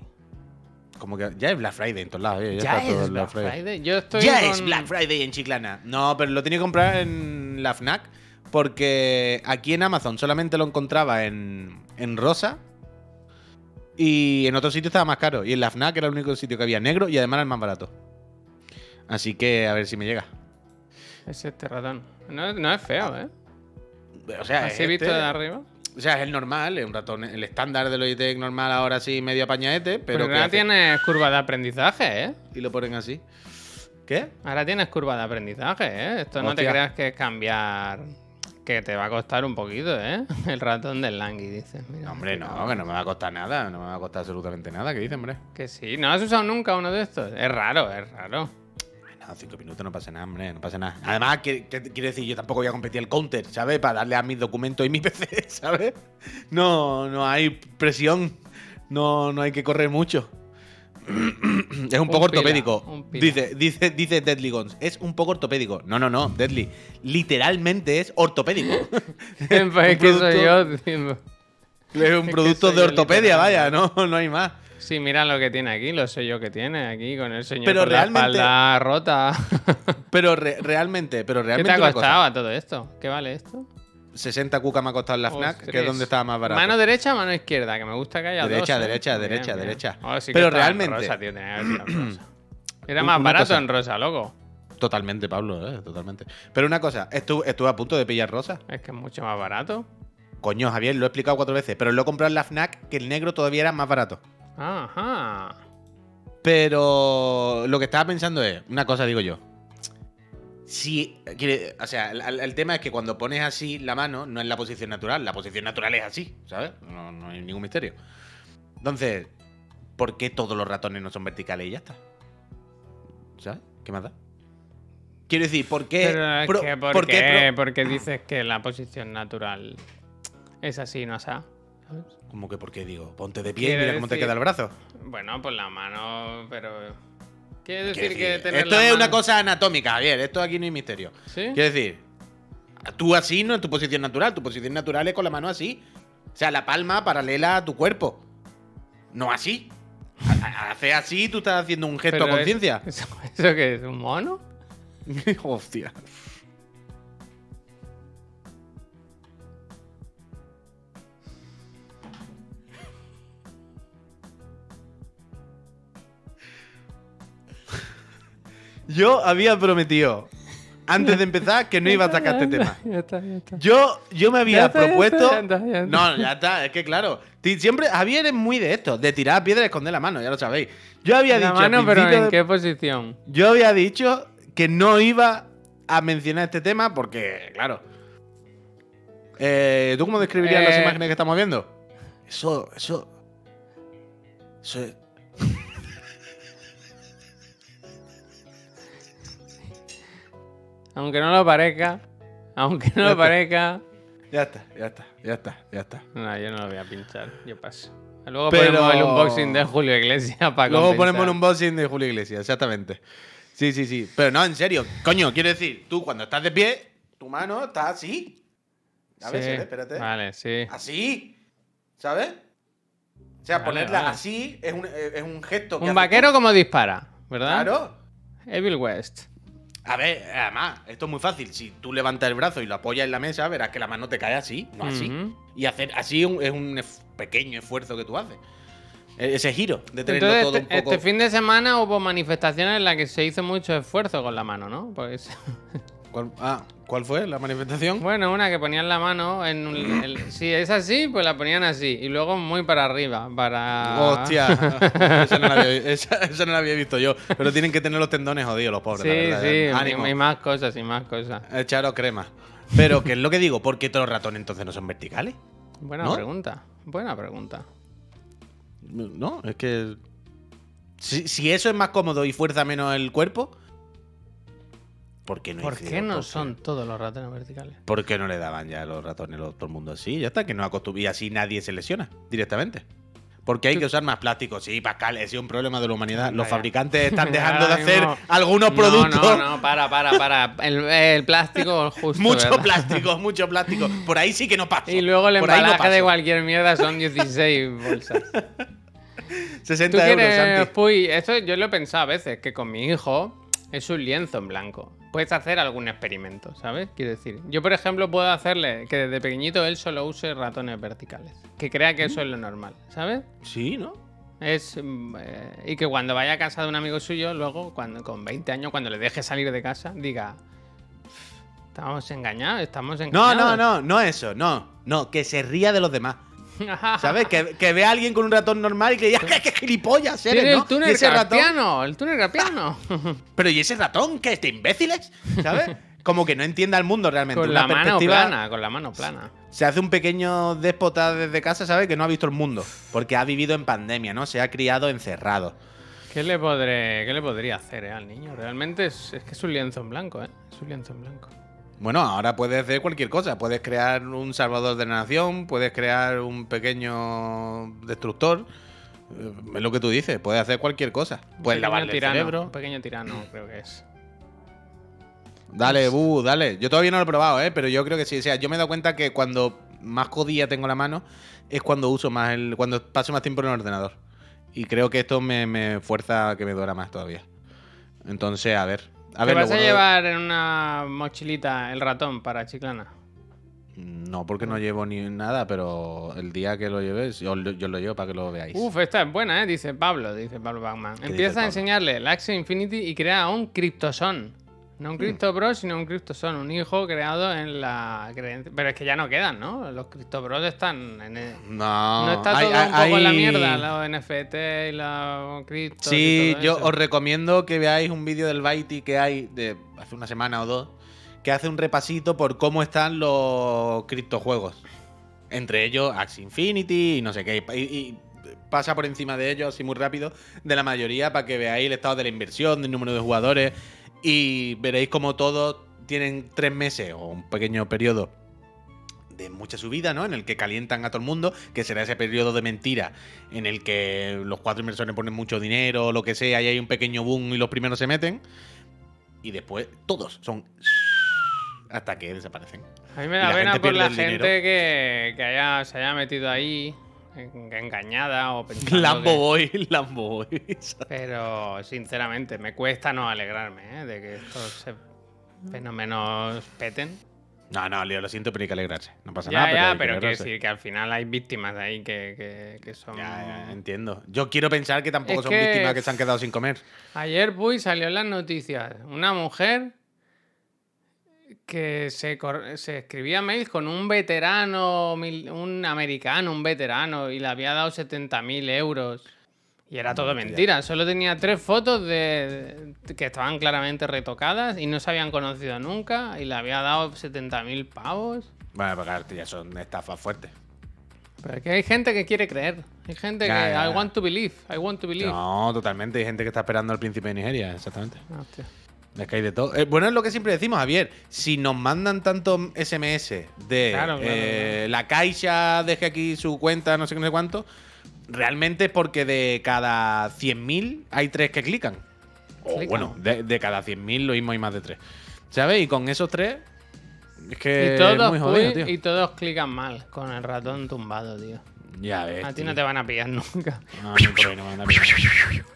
S2: Como que ya es Black Friday en todos lados. Ya,
S1: Ya,
S2: está todo
S1: es
S2: el
S1: Black Friday. Yo estoy
S2: Ya
S1: con-
S2: es Black Friday en Chiclana. No, pero lo tenía que comprar en la FNAC porque aquí en Amazon solamente lo encontraba en, en rosa y en otro sitio estaba más caro. Y en la FNAC era el único sitio que había negro y además era el más barato. Así que a ver si me llega.
S1: Es este ratón. No, no es feo, ¿eh?
S2: O sea,
S1: Así visto
S2: este.
S1: de arriba.
S2: O sea, es el normal, es un ratón, el estándar del Logitech normal ahora sí medio apañadete, pero
S1: Pero ahora tienes curva de aprendizaje, ¿eh?
S2: y lo ponen así. ¿Qué?
S1: Ahora tienes curva de aprendizaje, ¿eh? Esto no te creas que es cambiar... Que te va a costar un poquito, ¿eh? El ratón del Langui, dices. Mira,
S2: Hombre, no, que no me va a costar nada, no me va a costar absolutamente nada. ¿Qué dice, hombre?
S1: Que sí. ¿No has usado nunca uno de estos? Es raro, es raro.
S2: No, cinco minutos no pasa nada, hombre, no pasa nada. Además, ¿qué, qué quiere decir? Yo tampoco voy a competir el counter, ¿sabes? Para darle a mis documentos y mi PC, ¿sabes? No, no hay presión, no, no hay que correr mucho. es un poco ortopédico.
S1: un pila.
S2: Dice, dice, dice Deadly Guns. Es un poco ortopédico. No, no, no, Deadly. Literalmente es ortopédico.
S1: pues es
S2: Un
S1: que soy
S2: producto-
S1: yo.
S2: Es un
S1: que
S2: producto de ortopedia, vaya, no, no hay más.
S1: Sí, mira lo que tiene aquí, lo sello que tiene aquí con el señor
S2: Pero
S1: con
S2: realmente-
S1: la espalda rota.
S2: Pero re- realmente, pero
S1: ¿Qué
S2: realmente.
S1: te ha costado a todo esto? ¿Qué vale esto?
S2: 60 cuca me ha costado en la FNAC, que es donde estaba más barato.
S1: Mano derecha, mano izquierda, que me gusta que haya
S2: Derecha,
S1: dos. ¿eh?
S2: derecha,
S1: Bien,
S2: derecha,
S1: bien.
S2: derecha.
S1: Oh, sí
S2: Pero
S1: en
S2: realmente-
S1: rosa, tío, tenía que en rosa. Era más barato
S2: cosa.
S1: en rosa, loco.
S2: Totalmente, Pablo, eh, totalmente. Pero una cosa, estuve, estuve a punto de pillar rosa.
S1: Es que es mucho más barato.
S2: Coño, Javier, lo he explicado cuatro veces, pero lo he comprado en la FNAC, que el negro todavía era más barato.
S1: Ajá.
S2: Pero lo que estaba pensando es, una cosa digo yo. Si, quiere- o sea, el, el tema es que cuando pones así la mano, no es la posición natural. La posición natural es así, ¿sabes? No, no hay ningún misterio. Entonces, ¿por qué todos los ratones no son verticales y ya está? ¿Sabes? ¿Qué más da? Quiero decir, ¿por qué?
S1: Pero es
S2: pro-
S1: que, ¿por,
S2: por
S1: qué?
S2: qué
S1: Porque dices que la posición natural es así, no así. ¿Sabes?
S2: ¿Cómo que por qué digo? Ponte de pie y mira cómo te
S1: decir-
S2: queda el brazo.
S1: Bueno, pues la mano, pero. Quiere
S2: Quiero
S1: decir que
S2: decir,
S1: tener
S2: esto
S1: la
S2: es una cosa anatómica, Javier. Esto aquí no hay misterio.
S1: ¿Sí?
S2: Quiero decir, tú así no es tu posición natural. Tu posición natural es con la mano así. O sea, la palma paralela a tu cuerpo. No así. Ha- ha- Hace así, tú estás haciendo un gesto
S1: Pero
S2: a
S1: es-
S2: conciencia.
S1: ¿Eso, ¿Eso qué es? ¿Un mono?
S2: Hostia. Yo había prometido antes de empezar que no iba a sacar este tema.
S1: Ya está, ya está.
S2: Yo, yo me había
S1: Ya está, ya
S2: propuesto.
S1: está, ya está, ya está.
S2: No, ya está, es que claro. Siempre, Javier es muy de esto, de tirar piedra y esconder la mano, ya lo sabéis. Yo había
S1: La
S2: dicho.
S1: mano, pero ¿en
S2: de-
S1: qué posición?
S2: Yo había dicho que no iba a mencionar este tema porque, claro. Eh, ¿Tú cómo describirías las
S1: Eh.
S2: imágenes que estamos viendo? Eso, eso. Eso es.
S1: Aunque no lo parezca. Aunque no lo parezca.
S2: Ya está, ya está, ya está, ya está.
S1: No, yo no lo voy a pinchar. Yo paso. Luego
S2: Pero-
S1: ponemos el unboxing de Julio Iglesias para
S2: Luego
S1: compensar.
S2: ponemos un unboxing de Julio Iglesias, exactamente. Sí, sí, sí. Pero no, en serio. Coño, quiero decir, tú cuando estás de pie, tu mano está así. A ver,
S1: Sí,
S2: espérate.
S1: Vale, sí.
S2: Así. ¿Sabes? O sea,
S1: Vale,
S2: ponerla
S1: vale.
S2: así es un, es un gesto que
S1: Un vaquero como dispara, ¿verdad?
S2: Claro.
S1: Evil West.
S2: A ver, además, esto es muy fácil. Si tú levantas el brazo y lo apoyas en la mesa, verás que la mano te cae así, no así. Y hacer así un- es un pequeño esfuerzo que tú haces. E- Ese giro de tenerlo
S1: Entonces,
S2: todo un
S1: este,
S2: poco.
S1: este fin de semana hubo manifestaciones en las que se hizo mucho esfuerzo con la mano, ¿no? Pues,
S2: ¿Cuál, ah, ¿cuál fue la manifestación?
S1: bueno, una que ponían la mano en un- el- si es así, pues la ponían así y luego muy para arriba, para
S2: Hostia, esa no, la había, esa- esa no la había visto yo. Pero tienen que tener los tendones jodidos, los pobres.
S1: Sí,
S2: la verdad.
S1: sí,
S2: Ánimo.
S1: y, más cosas y más cosas.
S2: Echaros crema. Pero, ¿qué es lo que digo? ¿Por qué todos los ratones entonces no son verticales?
S1: Buena
S2: ¿No?
S1: pregunta, buena pregunta.
S2: No, es que. Si, si eso es más cómodo y fuerza menos el cuerpo. ¿Por qué no
S1: no son todos los ratones verticales?
S2: ¿Por qué no le daban ya los ratones a todo el mundo así? Ya está, que no acostumbramos. Y así nadie se lesiona directamente. Porque hay que usar más plástico. Sí, Pascal, ese es un problema de la humanidad. Los fabricantes están dejando de hacer
S1: mismo-
S2: algunos
S1: No,
S2: productos.
S1: No, no, para, para, para. El, el plástico justo.
S2: Mucho
S1: ¿verdad?
S2: plástico, mucho plástico. Por ahí sí que no pasa.
S1: Y luego el
S2: ahí no
S1: embalaje de cualquier mierda son 16 bolsas.
S2: 60
S1: ¿Tú
S2: euros,
S1: quieres,
S2: Santi.
S1: Puy? Esto yo lo he pensado a veces, que con mi hijo es un lienzo en blanco. Puedes hacer algún experimento, ¿sabes? Quiero decir, yo por ejemplo puedo hacerle que desde pequeñito él solo use ratones verticales. Que crea que eso es lo normal, ¿sabes?
S2: Sí, ¿no?
S1: Es, eh, y que cuando vaya a casa de un amigo suyo, luego, cuando, con 20 años, cuando le deje salir de casa, diga: Estamos engañados, estamos
S2: No,
S1: engañados.
S2: no, no, no eso, no. No, que se ría de los demás. ¿Sabes? Que, que ve a alguien con un ratón normal y que diga, ¡qué, qué gilipollas eres, ¿no?
S1: el túnel
S2: y ese ratón,
S1: el túnel carpiano.
S2: Pero ¿y ese ratón? ¿Qué es de imbéciles? ¿Sabes? Como que no entienda el mundo realmente.
S1: con
S2: Una
S1: la mano plana, con la mano plana.
S2: Se hace un pequeño déspota desde casa, ¿sabes? Que no ha visto el mundo. Porque ha vivido en pandemia, ¿no? Se ha criado encerrado.
S1: ¿Qué le, podré, ¿Qué le podría hacer eh, al niño? Realmente es, es que es un lienzo en blanco, ¿eh? Es un lienzo en blanco.
S2: Bueno, ahora puedes hacer cualquier cosa. Puedes crear un salvador de la nación, puedes crear un pequeño destructor. Eh, Es lo que tú dices, puedes hacer cualquier cosa. Puedes el cerebro.
S1: Un pequeño tirano, creo que es.
S2: Dale, bu, dale. Yo todavía no lo he probado, ¿eh? Pero yo creo que sí. O sea, yo me he dado cuenta que cuando más jodida tengo la mano es cuando uso más el. cuando paso más tiempo en el ordenador. Y creo que esto me, me fuerza a que me duela más todavía. Entonces, a ver. A
S1: ¿Te
S2: ver,
S1: vas a
S2: de-
S1: llevar en una mochilita el ratón para Chiclana?
S2: No, porque no llevo ni nada, pero el día que lo lleves, yo, yo lo llevo para que lo veáis.
S1: Uf, esta es buena, ¿eh? Dice Pablo, dice Pablo Bachman. Empieza a enseñarle el Axie Infinity y crea un Cryptoson. No un
S2: Hmm.
S1: Crypto Bro, sino un Cryptoson, un hijo creado en la creencia. Pero es que ya no quedan, ¿no? Los Crypto Bros están en el-
S2: No,
S1: No está
S2: hay-
S1: todo un
S2: hay-
S1: poco en la mierda, los NFT y los criptos.
S2: Sí,
S1: y
S2: yo
S1: eso.
S2: os recomiendo que veáis un vídeo del Baiti que hay de hace una semana o dos, que hace un repasito por cómo están los criptojuegos. Entre ellos Axie Infinity y no sé qué. Y, y pasa por encima de ellos así muy rápido de la mayoría para que veáis el estado de la inversión, del número de jugadores y veréis como todos tienen tres meses o un pequeño periodo de mucha subida, ¿no? En el que calientan a todo el mundo, que será ese periodo de mentira en el que los cuatro inversores ponen mucho dinero o lo que sea y hay un pequeño boom y los primeros se meten. Y después todos son hasta que desaparecen.
S1: A mí me da pena por la gente que, que haya, se haya metido ahí engañada o pensando
S2: Lambo
S1: que-
S2: Boy, Lambo Boy.
S1: Pero sinceramente me cuesta no alegrarme ¿eh? de que estos fenómenos peten.
S2: No, no, Leo, lo siento, pero hay que alegrarse. No pasa
S1: Ya,
S2: nada,
S1: ya,
S2: que
S1: pero quiero decir que al final hay víctimas ahí que, que- que son...
S2: Ya, ya, entiendo. Yo quiero pensar que tampoco
S1: Es
S2: son víctimas que se han quedado sin comer.
S1: Ayer, Puy, salió en las noticias una mujer que se, se escribía mails con un veterano, un americano, un veterano, y le había dado 70.000 euros. Y era todo mentira. Solo tenía tres fotos de, de- que estaban claramente retocadas y no se habían conocido nunca. Y le había dado 70.000 pavos.
S2: Bueno, porque ya son estafas fuertes.
S1: Pero es que hay gente que quiere creer. Hay gente
S2: Ya,
S1: que.
S2: ya,
S1: I want to believe. I want to believe.
S2: No, totalmente. Hay gente que está esperando al príncipe de Nigeria, exactamente.
S1: Hostia.
S2: Es que hay de todo. Eh, bueno, es lo que siempre decimos, Javier. Si nos mandan tantos SMS de
S1: Claro, claro,
S2: eh, la Caixa, deje aquí su cuenta, no sé qué, no sé cuánto, realmente es porque de cada 100.000 hay tres que clican. O
S1: Clican.
S2: bueno, de, de cada 100.000 lo mismo hay más de tres. ¿Sabes? Y con esos tres, es que
S1: y, todos,
S2: es muy jodido, tío.
S1: y todos clican mal con el ratón tumbado, tío.
S2: Ya ves.
S1: A ti no te van a pillar nunca.
S2: No, no, por ahí no me van a pillar.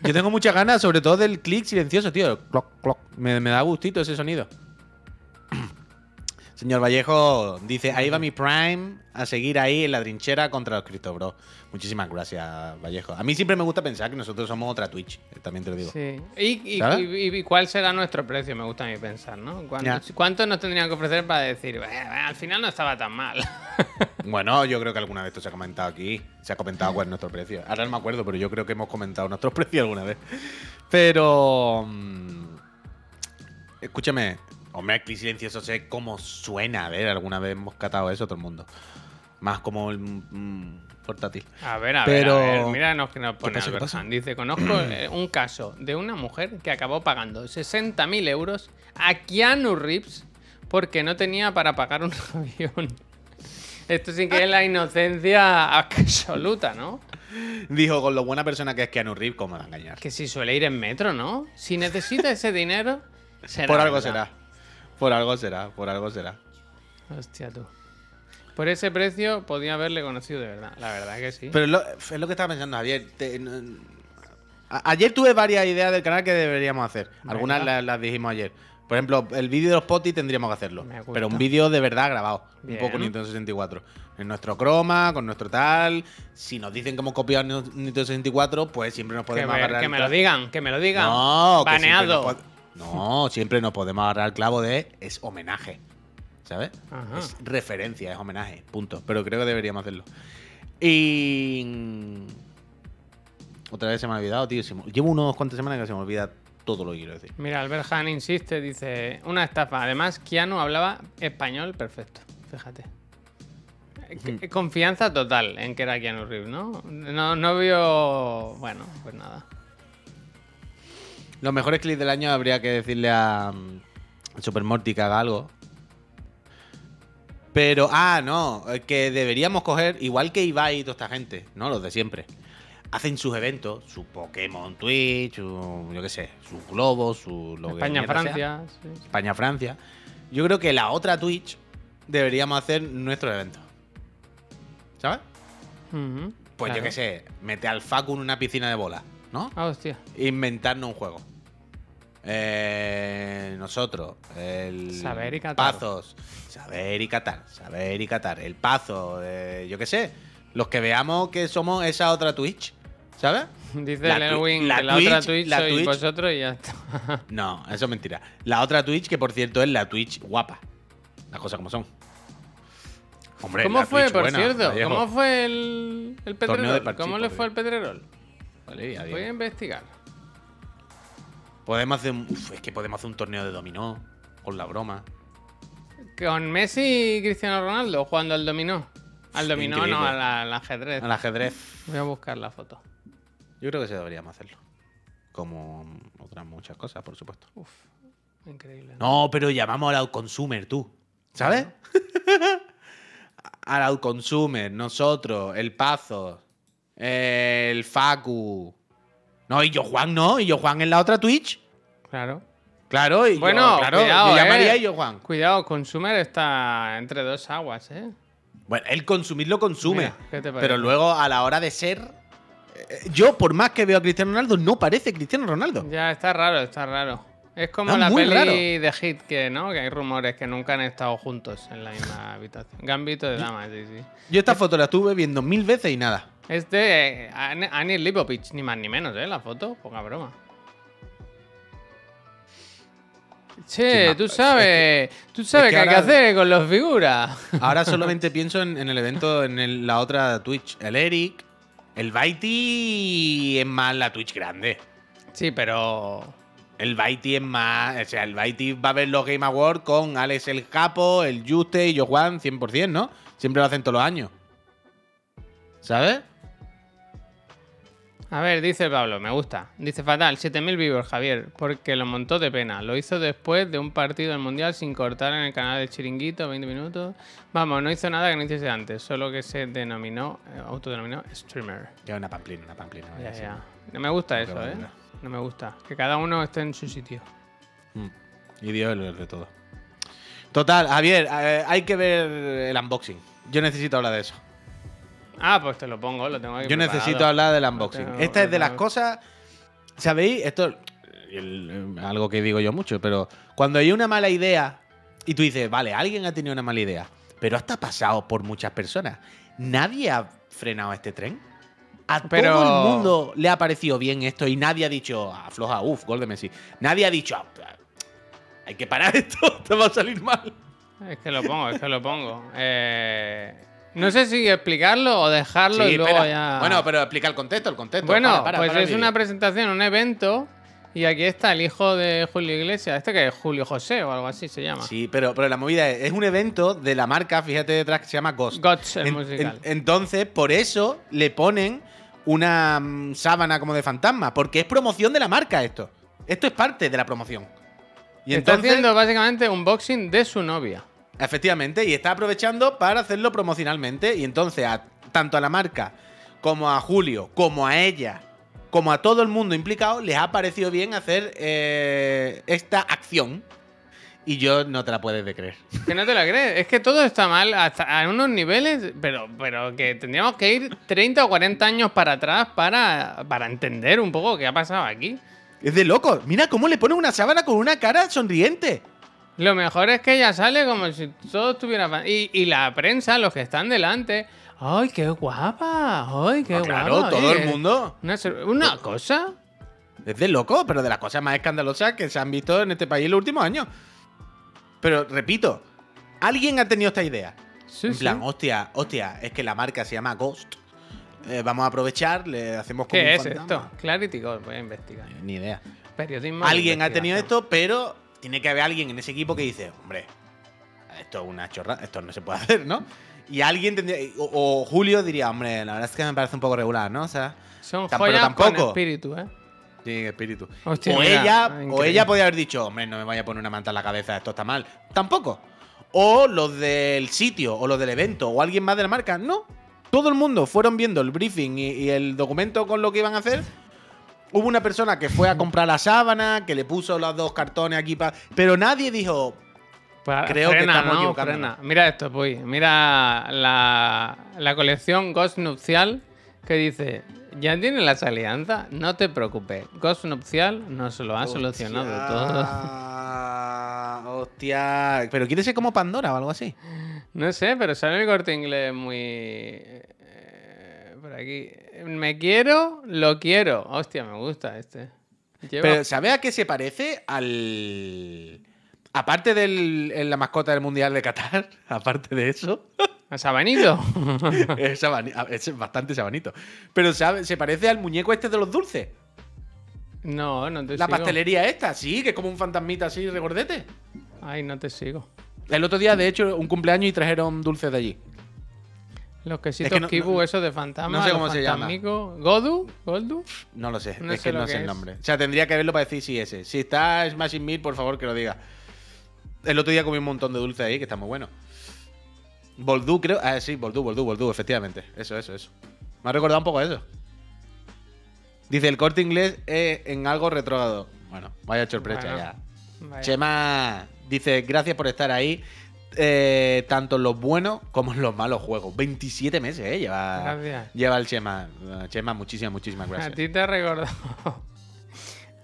S2: Yo tengo muchas ganas, sobre todo del clic silencioso, tío. Cloc, cloc. Me, me da gustito ese sonido. Señor Vallejo dice, ahí va mi Prime a seguir ahí en la trinchera contra los Cristo Bro. Muchísimas gracias, Vallejo. A mí siempre me gusta pensar que nosotros somos otra Twitch, eh, también te lo digo.
S1: Sí. ¿Y, y,
S2: ¿Sabes?
S1: y- y cuál será nuestro precio? Me gusta a mí pensar, ¿no? ¿Cuánto, nos tendrían que ofrecer para decir, "Bueno, al final no estaba tan mal?
S2: Bueno, yo creo que alguna vez esto se ha comentado aquí. Se ha comentado cuál es nuestro precio. Ahora no me acuerdo, pero yo creo que hemos comentado nuestros precios alguna vez. Pero. mm, escúchame. Hombre, clic silencioso sé cómo suena. A ver, alguna vez hemos catado eso todo el mundo. Más como el mm, portátil.
S1: A ver, a
S2: Pero-
S1: ver, a ver. Mira lo que nos pone
S2: pasa,
S1: Albert. Dice, conozco eh, un caso de una mujer que acabó pagando 60.000 euros a Keanu Reeves porque no tenía para pagar un avión. Esto sí que es la inocencia absoluta, ¿no?
S2: Dijo, con lo buena persona que es Keanu Reeves, ¿cómo va a engañar?
S1: Que si suele ir en metro, ¿no? Si necesita ese dinero, será
S2: Por algo
S1: verdad.
S2: será. Por algo será, por algo será.
S1: Hostia, tú. Por ese precio podía haberle conocido de verdad. La verdad que sí.
S2: Pero lo- es lo que estaba pensando, Javier. Te- no- a- ayer tuve varias ideas del canal que deberíamos hacer. Algunas las, las dijimos ayer. Por ejemplo, el vídeo de los potis tendríamos que hacerlo. Pero un vídeo de verdad grabado.
S1: Bien.
S2: Un poco Nintendo 64. En nuestro croma, con nuestro tal. Si nos dicen que hemos copiado Nintendo 64, pues siempre nos
S1: que
S2: podemos
S1: me,
S2: agarrar
S1: que me lo digan, que me lo digan.
S2: No, que
S1: Baneado.
S2: pod- No, siempre nos podemos agarrar el clavo de es homenaje. ¿Sabes?
S1: Ajá.
S2: Es referencia, es homenaje. Punto. Pero creo que deberíamos hacerlo. Y. Otra vez se me ha olvidado, tío. Llevo unos cuantas semanas que se me olvida todo lo que quiero decir.
S1: Mira, Albert Han insiste, dice, una estafa. Además, Keanu hablaba español perfecto, fíjate. Eh, Confianza total en que era Keanu Reeves, ¿no? No, no vio... Bueno, pues nada.
S2: Los mejores clips del año habría que decirle a mm, Super Morty que haga algo. Pero, ah, no, eh, que deberíamos coger, igual que Ibai y toda esta gente, ¿no? Los de siempre. Hacen sus eventos, su Pokémon Twitch, su, yo qué sé, sus globos, su... lo que
S1: España,
S2: mierda sea.
S1: Francia. sí.
S2: España-Francia. Yo creo que la otra Twitch deberíamos hacer nuestro evento. ¿Sabes? Pues yo qué sé, mete al Facu en una piscina de bolas, ¿no?
S1: Ah, hostia.
S2: Inventarnos un juego. Eh, nosotros, el
S1: Saber y catar.
S2: Pazos, saber y catar, saber y catar. El Pazo, eh, yo qué sé, los que veamos que somos esa otra Twitch, ¿sabes?
S1: Dice
S2: La
S1: Elwin
S2: la
S1: otra
S2: Twitch- la
S1: sois
S2: Twitch-
S1: vosotros y ya está.
S2: No, eso es mentira. La otra Twitch, que por cierto es la Twitch guapa. Las cosas como son. Hombre,
S1: ¿Cómo fue,
S2: Twitch
S1: por
S2: buena,
S1: cierto?
S2: Vallejo.
S1: ¿Cómo fue el, el Pedrerol? ¿Cómo le fue el Pedrerol?
S2: Vale.
S1: Voy a investigar.
S2: Podemos hacer un. uf, es que podemos hacer un torneo de dominó. Con la broma.
S1: Con Messi y Cristiano Ronaldo jugando al dominó. Al dominó,
S2: Increíble.
S1: no, al, al ajedrez.
S2: Al ajedrez.
S1: Voy a buscar la foto.
S2: Yo creo que sí deberíamos hacerlo. Como otras muchas cosas, por supuesto.
S1: Uf, increíble.
S2: No, pero llamamos al outconsumer, tú. ¿Sabes? al outconsumer, nosotros, el Pazo, el Facu. No, y yo Juan no, y yo Juan en la otra Twitch.
S1: Claro.
S2: Claro, y
S1: Bueno,
S2: yo, claro,
S1: cuidado,
S2: yo llamaría
S1: eh.
S2: y yo Juan.
S1: Cuidado, Consumer está entre dos aguas, ¿eh?
S2: Bueno, el consumir lo consume.
S1: Mira, ¿qué te parece?
S2: pero luego a la hora de ser. eh, Yo, por más que veo a Cristiano Ronaldo, no parece Cristiano Ronaldo.
S1: Ya, está raro, está raro. Es como la peli
S2: raro.
S1: de Hit, que no, que hay rumores que nunca han estado juntos en la misma habitación. Gambito de damas, sí, sí.
S2: Yo esta foto la estuve viendo mil veces y nada.
S1: Es de eh, Annie Lipovich, ni más ni menos, ¿eh? La foto, poca broma. Che,
S2: Sí,
S1: tú sabes, tú sabes
S2: que
S1: qué hay que hacer con los figuras.
S2: Ahora solamente pienso en, en el evento, en el- la otra Twitch. El Eric, el Baiti es más la Twitch grande.
S1: Sí, pero.
S2: El Baiti es más. O sea, el Baiti va a ver los Game Awards con Alex el Capo, el Juste y yo Juan 100%, ¿no? Siempre lo hacen todos los años. ¿Sabes?
S1: A ver, dice Pablo, me gusta. Dice fatal, 7000 vivos, Javier, porque lo montó de pena. Lo hizo después de un partido del Mundial sin cortar en el canal del Chiringuito, 20 minutos. Vamos, no hizo nada que no hiciese antes, solo que se denominó, eh, autodenominó streamer.
S2: Ya una pamplina, una pamplina.
S1: Ya, ya. No me gusta eso, ¿eh? No me gusta. Que cada uno esté en su sitio.
S2: Mm. Y Dios es el de todo. Total, Javier, eh, hay que ver el unboxing. Yo necesito hablar de eso.
S1: Ah, pues te lo pongo, lo tengo aquí
S2: Yo
S1: preparado.
S2: necesito hablar del unboxing.
S1: tengo
S2: Esta es de las cosas. ¿Sabéis? Esto el- algo que digo yo mucho, pero cuando hay una mala idea y tú dices, vale, alguien ha tenido una mala idea, pero hasta pasado por muchas personas, nadie ha frenado este tren. A
S1: Pero-
S2: todo el mundo le ha parecido bien esto y nadie ha dicho, afloja, uff, gol de Messi. Nadie ha dicho, "Ah, hay que parar esto, te va a salir mal.
S1: Es que lo pongo, es que lo pongo. Eh, no sé si explicarlo o dejarlo
S2: Sí,
S1: y luego ya.
S2: Bueno, pero explica el contexto, el contexto.
S1: Bueno,
S2: Para, para,
S1: pues
S2: para
S1: es una presentación, un evento. Y aquí está el hijo de Julio Iglesias. Este que es Julio José o algo así se llama.
S2: Sí, pero, pero la movida es, es un evento de la marca, fíjate detrás, que se llama Ghost.
S1: El
S2: En-
S1: musical.
S2: en- entonces, por eso le ponen una mm, sábana como de fantasma, porque es promoción de la marca esto. Esto es parte de la promoción. Y
S1: Está
S2: entonces,
S1: haciendo básicamente un boxing de su novia.
S2: Efectivamente, y está aprovechando para hacerlo promocionalmente. Y entonces, a- tanto a la marca como a Julio, como a ella, como a todo el mundo implicado, les ha parecido bien hacer eh, esta acción. Y yo no te la puedes de creer.
S1: Que no te la crees. Es que todo está mal hasta a unos niveles, pero, pero que tendríamos que ir 30 o 40 años para atrás para, para entender un poco qué ha pasado aquí.
S2: Es de loco. Mira cómo le pone una sábana con una cara sonriente.
S1: Lo mejor es que ella sale como si todo estuviera... Y, y la prensa, los que están delante... ¡Ay, qué guapa! ¡Ay, qué
S2: Ah, claro,
S1: guapa!
S2: todo
S1: eh.
S2: el mundo.
S1: Una, una cosa...
S2: Es de loco, pero de las cosas más escandalosas que se han visto en este país en los últimos años. Pero repito, alguien ha tenido esta idea.
S1: Sí,
S2: en
S1: sí.
S2: plan, hostia, hostia, es que la marca se llama Ghost. Eh, vamos a aprovechar, le hacemos como
S1: ¿Qué
S2: un
S1: es
S2: fantasma.
S1: esto? Clarity Gold, voy a investigar.
S2: Ni idea.
S1: Periodismo.
S2: Alguien ha tenido esto, pero tiene que haber alguien en ese equipo que dice, hombre, esto es una chorra, esto no se puede hacer, ¿no? Y alguien tendría. O, o Julio diría, hombre, la verdad es que me parece un poco regular, ¿no? O sea,
S1: Son
S2: Tam- pero
S1: joyas con
S2: tampoco.
S1: espíritu, ¿eh?
S2: tiene espíritu.
S1: Hostia,
S2: o
S1: mira,
S2: ella, o ella podría haber dicho, hombre, no me vaya a poner una manta en la cabeza, esto está mal. Tampoco. O los del sitio, o los del evento, o alguien más de la marca. No. Todo el mundo fueron viendo el briefing y, y el documento con lo que iban a hacer. Hubo una persona que fue a comprar la sábana, que le puso los dos cartones aquí para. Pero nadie dijo.
S1: Pa-
S2: Creo que estamos
S1: ¿no? Mira esto, pues. Mira la, la colección Ghost Nupcial que dice, ya tiene las alianzas, no te preocupes, Ghost Nupcial nos lo ha solucionado todo.
S2: todo. Hostia. Pero quiere ser como Pandora o algo así.
S1: No sé, pero sale el corte inglés muy... por aquí. Me quiero, lo quiero. Hostia, me gusta este. Lleva-
S2: Pero ¿sabes a qué se parece? Al. Aparte de la mascota del Mundial de Qatar, aparte de eso,
S1: ¿A Sabanito?
S2: es, bastante sabanito. Pero ¿sabe? se parece al muñeco este de los dulces.
S1: no, no te
S2: La
S1: sigo.
S2: pastelería esta, sí, que es como un fantasmita así regordete.
S1: Ay, no te sigo.
S2: El otro día, de hecho, un cumpleaños y trajeron dulces de allí.
S1: Los quesitos
S2: Es que no-
S1: Kibu,
S2: no-
S1: esos de fantasma.
S2: no sé cómo se llama.
S1: ¿Godu? ¿Goldu?
S2: No lo sé,
S1: No
S2: es
S1: sé
S2: que no sé el
S1: es.
S2: nombre. O sea, tendría que verlo para decir si ese. Si está Smashing Meal, por favor, que lo diga. El otro día comí un montón de dulces ahí, que está muy bueno. Boldú, creo. Ah, sí, Boldú, Boldú, Boldú, efectivamente. Eso, eso, eso. Me ha recordado un poco a eso. Dice, el corte inglés es en algo retrógrado. Bueno, vaya sorpresa
S1: Bueno,
S2: ya.
S1: Vaya.
S2: Chema dice, gracias por estar ahí. Eh, tanto en los buenos como en los malos juegos. 27 meses, ¿eh? Lleva,
S1: Gracias.
S2: lleva el Chema. Chema, muchísimas, muchísimas
S1: A
S2: gracias.
S1: ti te ha recordado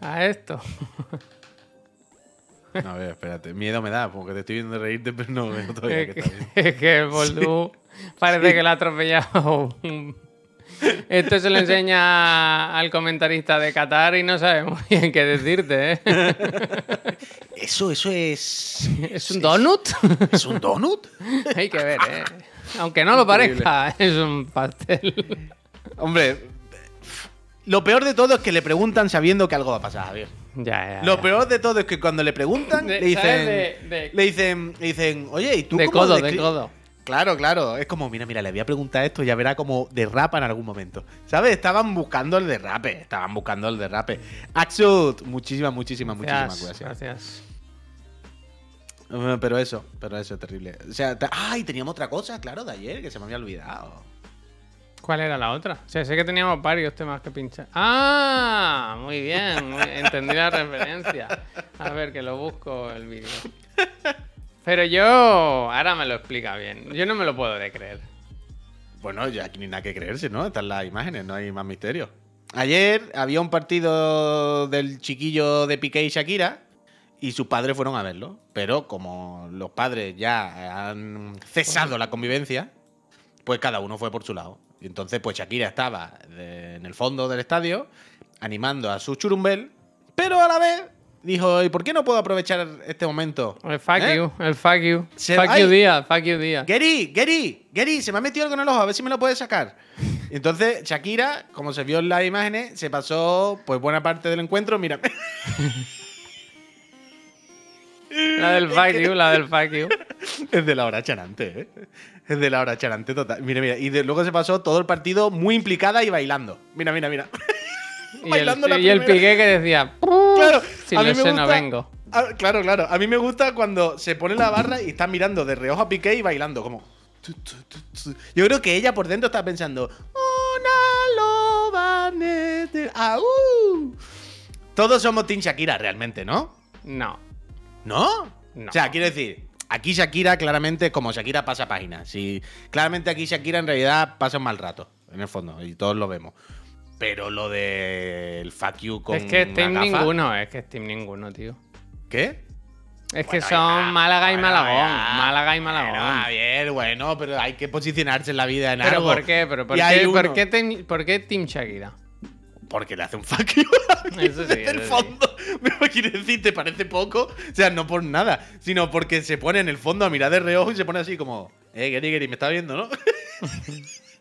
S1: a esto.
S2: A ver, espérate. Miedo me da, porque te estoy viendo reírte, pero no veo todavía que
S1: que,
S2: está bien.
S1: es que el Boldú parece que le ha atropellado. un- Esto se lo enseña al comentarista de Qatar y no sabe muy bien qué decirte, ¿eh?
S2: Eso, eso es.
S1: ¿Es un donut?
S2: ¿Es un donut?
S1: Hay que ver, ¿eh? Aunque no lo
S2: Increíble.
S1: parezca, es un pastel.
S2: Hombre, lo peor de todo es que le preguntan sabiendo que algo va a pasar, Javier.
S1: Ya, ya.
S2: Lo
S1: ya.
S2: peor de todo es que cuando le preguntan,
S1: De-
S2: le dicen.
S1: ¿sabes? De- de-
S2: Le dicen, le dicen, oye, ¿y tú
S1: De
S2: cómo
S1: codo, de
S2: descri-?"
S1: codo.
S2: Claro, claro. Es como, mira, mira, le voy a preguntar esto, ya verá como derrapa en algún momento. ¿Sabes? Estaban buscando el derrape. Estaban buscando el derrape. Axut, muchísimas, muchísimas, muchísimas
S1: Gracias,
S2: gracias.
S1: gracias.
S2: Eh, Pero eso, pero eso es terrible. O sea, ¡ay! Teníamos otra cosa, claro, de ayer, que se me había olvidado.
S1: ¿Cuál era la otra? O sea, sé que teníamos varios temas que pinchar. ¡Ah! Muy bien, entendí la referencia. A ver, que lo busco el vídeo. Pero yo, ahora me lo explica bien. Yo no me lo puedo de creer.
S2: Bueno, ya aquí ni nada que creerse, ¿no? Están las imágenes, no hay más misterio. Ayer había un partido del chiquillo de Piqué y Shakira y sus padres fueron a verlo. Pero como los padres ya han cesado la convivencia, pues cada uno fue por su lado. Y entonces, pues Shakira estaba en el fondo del estadio animando a su churumbel, pero a la vez dijo, ¿y por qué no puedo aprovechar este momento?
S1: El fuck
S2: ¿Eh?
S1: you, el fuck you.
S2: Se-
S1: fuck
S2: ¡Ay!
S1: you día, fuck you día.
S2: Gary, Gary, Gary, se me ha metido algo en el ojo, a ver si me lo puedes sacar. Entonces Shakira, como se vio en las imágenes, se pasó pues buena parte del encuentro, mira,
S1: La del fuck you, la del fuck you.
S2: es de la hora charante, ¿eh? Es de la hora charante total. Mira, mira, y de- luego se pasó todo el partido muy implicada y bailando. Mira, mira, mira.
S1: Y el, y piqué que decía,
S2: Claro,
S1: si
S2: a mí
S1: no
S2: gusta-
S1: vengo.
S2: Ah, claro, claro. A mí me gusta cuando se pone la barra y está mirando de reojo a Piqué y bailando, como. Yo creo que ella por dentro está pensando. Una loba nete- ¡Au! Todos somos Team Shakira realmente, ¿no?
S1: No.
S2: ¿No?
S1: No.
S2: O sea, quiero decir, aquí Shakira claramente como Shakira pasa página. Si, claramente aquí Shakira en realidad pasa un mal rato, en el fondo, y todos lo vemos. Pero lo del fuck you con
S1: es que es Team
S2: la gafa-
S1: ninguno, es que es Team ninguno, tío.
S2: ¿Qué?
S1: Es que son
S2: ya,
S1: Málaga y
S2: bueno,
S1: Malagón.
S2: ya.
S1: Málaga y Malagón.
S2: Bueno, bien, bueno, pero hay que posicionarse en la vida en
S1: ¿Pero
S2: algo.
S1: por qué? ¿Pero por, qué, por, qué team, por qué Team Shakira?
S2: Porque le hace un fuck you a
S1: Eso sí,
S2: desde el
S1: eso sí.
S2: fondo. Me quiere decir, te parece poco. O sea, no por nada, sino porque se pone en el fondo a mirar de reojo y se pone así como, eh, Gary, Gary, me está viendo, ¿no?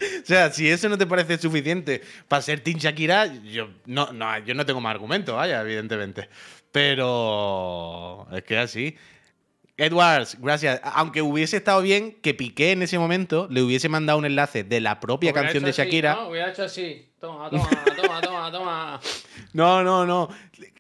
S2: o sea, si eso no te parece suficiente para ser Team Shakira, yo no, no, yo no tengo más argumentos, vaya, evidentemente. Pero es que así. Edwards, gracias. Aunque hubiese estado bien que Piqué en ese momento le hubiese mandado un enlace de la propia
S1: Hubiera
S2: canción de
S1: así,
S2: Shakira.
S1: ¿no? Hubiera hecho así. Toma, toma, toma, toma, toma.
S2: No, no, no.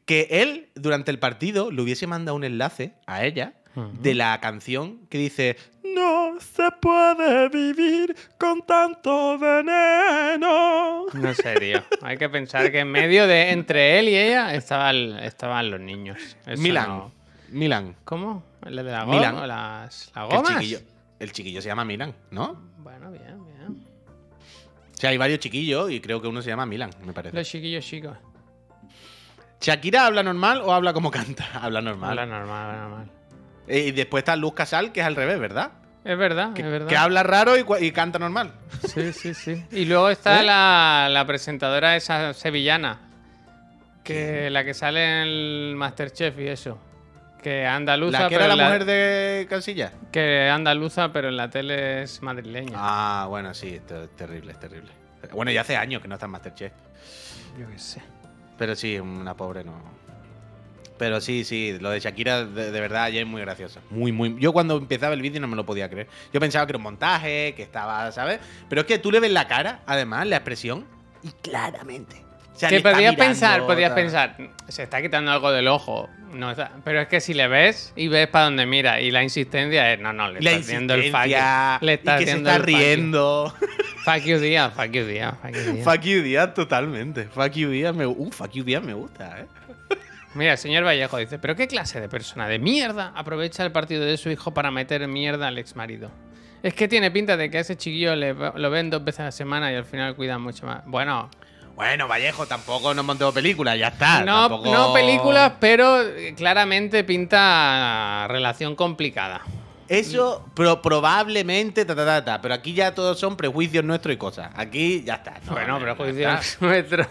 S2: Que él, durante el partido, le hubiese mandado un enlace a ella de la canción que dice: No se puede vivir con tanto veneno.
S1: No sé, tío. Hay que pensar que en medio de entre él y ella estaban, estaban los niños. Eso
S2: Milan.
S1: no-
S2: Milan.
S1: ¿Cómo? ¿El de la
S2: Milan.
S1: goma? ¿Las, las
S2: El
S1: gomas?
S2: chiquillo, el chiquillo se llama Milan, ¿no?
S1: Bueno, bien, bien.
S2: O sea, hay varios chiquillos y creo que uno se llama Milan, me parece.
S1: Los chiquillos chicos.
S2: ¿Shakira habla normal o habla como canta? Habla normal.
S1: Habla normal, habla normal.
S2: Eh, Y después está Luz Casal, que es al revés, ¿verdad?
S1: Es verdad,
S2: Que,
S1: es verdad.
S2: que habla raro y, canta normal.
S1: Sí, sí, sí. Y luego está
S2: ¿Eh?
S1: la, la presentadora esa sevillana. Que la que sale en el Masterchef y eso. Que andaluza,
S2: La que
S1: pero
S2: era la
S1: en la-
S2: mujer de Cansilla.
S1: que andaluza, pero en la tele es madrileña.
S2: Ah, bueno, sí, esto es terrible, es terrible. Bueno, ya hace años que no está en Masterchef.
S1: Yo qué sé.
S2: Pero sí, una pobre no. Pero sí, sí, lo de Shakira de, de verdad ya es muy gracioso. Muy, muy. Yo cuando empezaba el vídeo no me lo podía creer. Yo pensaba que era un montaje, que estaba, ¿sabes? Pero es que tú le ves la cara, además, la expresión, y claramente. O sea,
S1: podías
S2: mirando,
S1: pensar, podías
S2: tal.
S1: pensar, se está quitando algo del ojo. No está- pero es que si le ves y ves para donde mira y la insistencia es, no, no, le está haciendo el fuck you. Le está
S2: y que se está riendo.
S1: Fuck you, día, fuck you, día, fuck you, día.
S2: Totalmente. Fuck you Díaz me, uh, fuck you Díaz me gusta, ¿eh?
S1: Mira, el señor Vallejo dice, ¿pero qué clase de persona de mierda aprovecha el partido de su hijo para meter mierda al exmarido? Es que tiene pinta de que a ese chiquillo le, lo ven dos veces a la semana y al final cuidan mucho más. Bueno,
S2: Bueno, Vallejo, tampoco nos montemos películas, ya está.
S1: no,
S2: tampoco-
S1: no películas, pero eh, claramente pinta relación complicada.
S2: Eso pro- probablemente, ta, ta, ta, ta, pero aquí ya todos son prejuicios nuestros y cosas. Aquí ya está. No,
S1: bueno,
S2: no,
S1: pero
S2: ya
S1: juicio
S2: está.
S1: nuestro.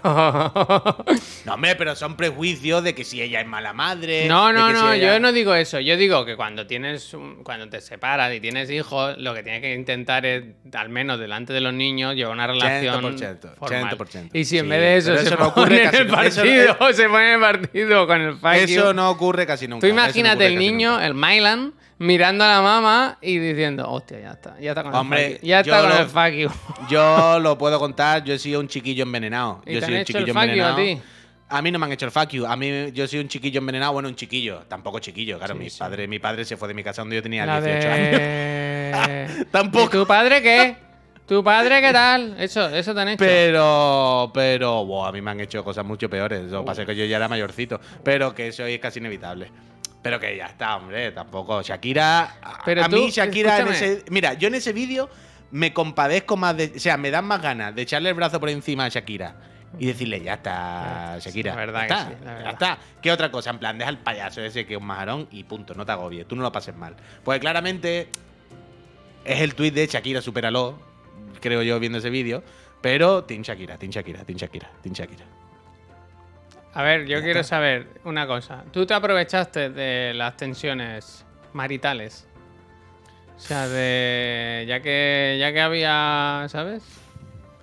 S2: No, hombre, pero son prejuicios de que si ella es mala madre.
S1: No, no,
S2: que si
S1: no,
S2: ella-
S1: yo no digo eso. Yo digo que cuando tienes, un- cuando te separas y tienes hijos, lo que tienes que intentar es, al menos delante de los niños, llevar una relación
S2: 100%,
S1: formal.
S2: 100%.
S1: Y si en
S2: Sí,
S1: vez de eso, se
S2: eso no ocurre
S1: en el partido, se pone en el partido con el fuck
S2: Eso
S1: you.
S2: no ocurre casi nunca.
S1: Tú
S2: no
S1: imagínate
S2: ocurre
S1: el niño, el Mylan, mirando a la mamá y diciendo, hostia, ya está, ya está con
S2: Hombre,
S1: el fuck you. Ya
S2: yo
S1: está con
S2: lo-
S1: el fuck you.
S2: Yo lo puedo contar, yo he sido un chiquillo envenenado.
S1: ¿Y
S2: Yo soy
S1: han
S2: un
S1: el
S2: chiquillo
S1: you a
S2: envenenado.
S1: ti?
S2: A mí no me han hecho el fuck you. A mí yo soy un chiquillo envenenado, bueno, un chiquillo, tampoco chiquillo, claro,
S1: Sí,
S2: mi
S1: sí.
S2: padre, mi padre se fue de mi casa cuando yo tenía
S1: La
S2: 18 años.
S1: de...
S2: Tampoco.
S1: ¿Y tu padre qué? ¿Tu padre qué tal? Eso, eso te han hecho.
S2: Pero, pero, buah, a mí me han hecho cosas mucho peores. Lo que pasa es que yo ya era mayorcito. Pero que eso es casi inevitable. Pero que ya está, hombre, tampoco. Shakira. a-
S1: Pero
S2: a
S1: tú,
S2: mí, Shakira, en ese. Mira, yo en ese vídeo me compadezco más de. O sea, me dan más ganas de echarle el brazo por encima a Shakira y decirle, ya está,
S1: Sí,
S2: Shakira.
S1: la verdad
S2: ya
S1: que
S2: está,
S1: sí, la
S2: ya
S1: verdad.
S2: está. ¿Qué otra cosa? En plan, deja el payaso ese que es un majarón y punto, no te agobies. Tú no lo pases mal. Pues claramente es el tuit de Shakira, supéralo, creo yo, viendo ese vídeo. Pero Team Shakira, Team Shakira, Team Shakira, Team Shakira.
S1: A ver, yo quiero saber una cosa. ¿Tú te aprovechaste de las tensiones maritales? O sea, de. Ya que, ya que había. ¿Sabes?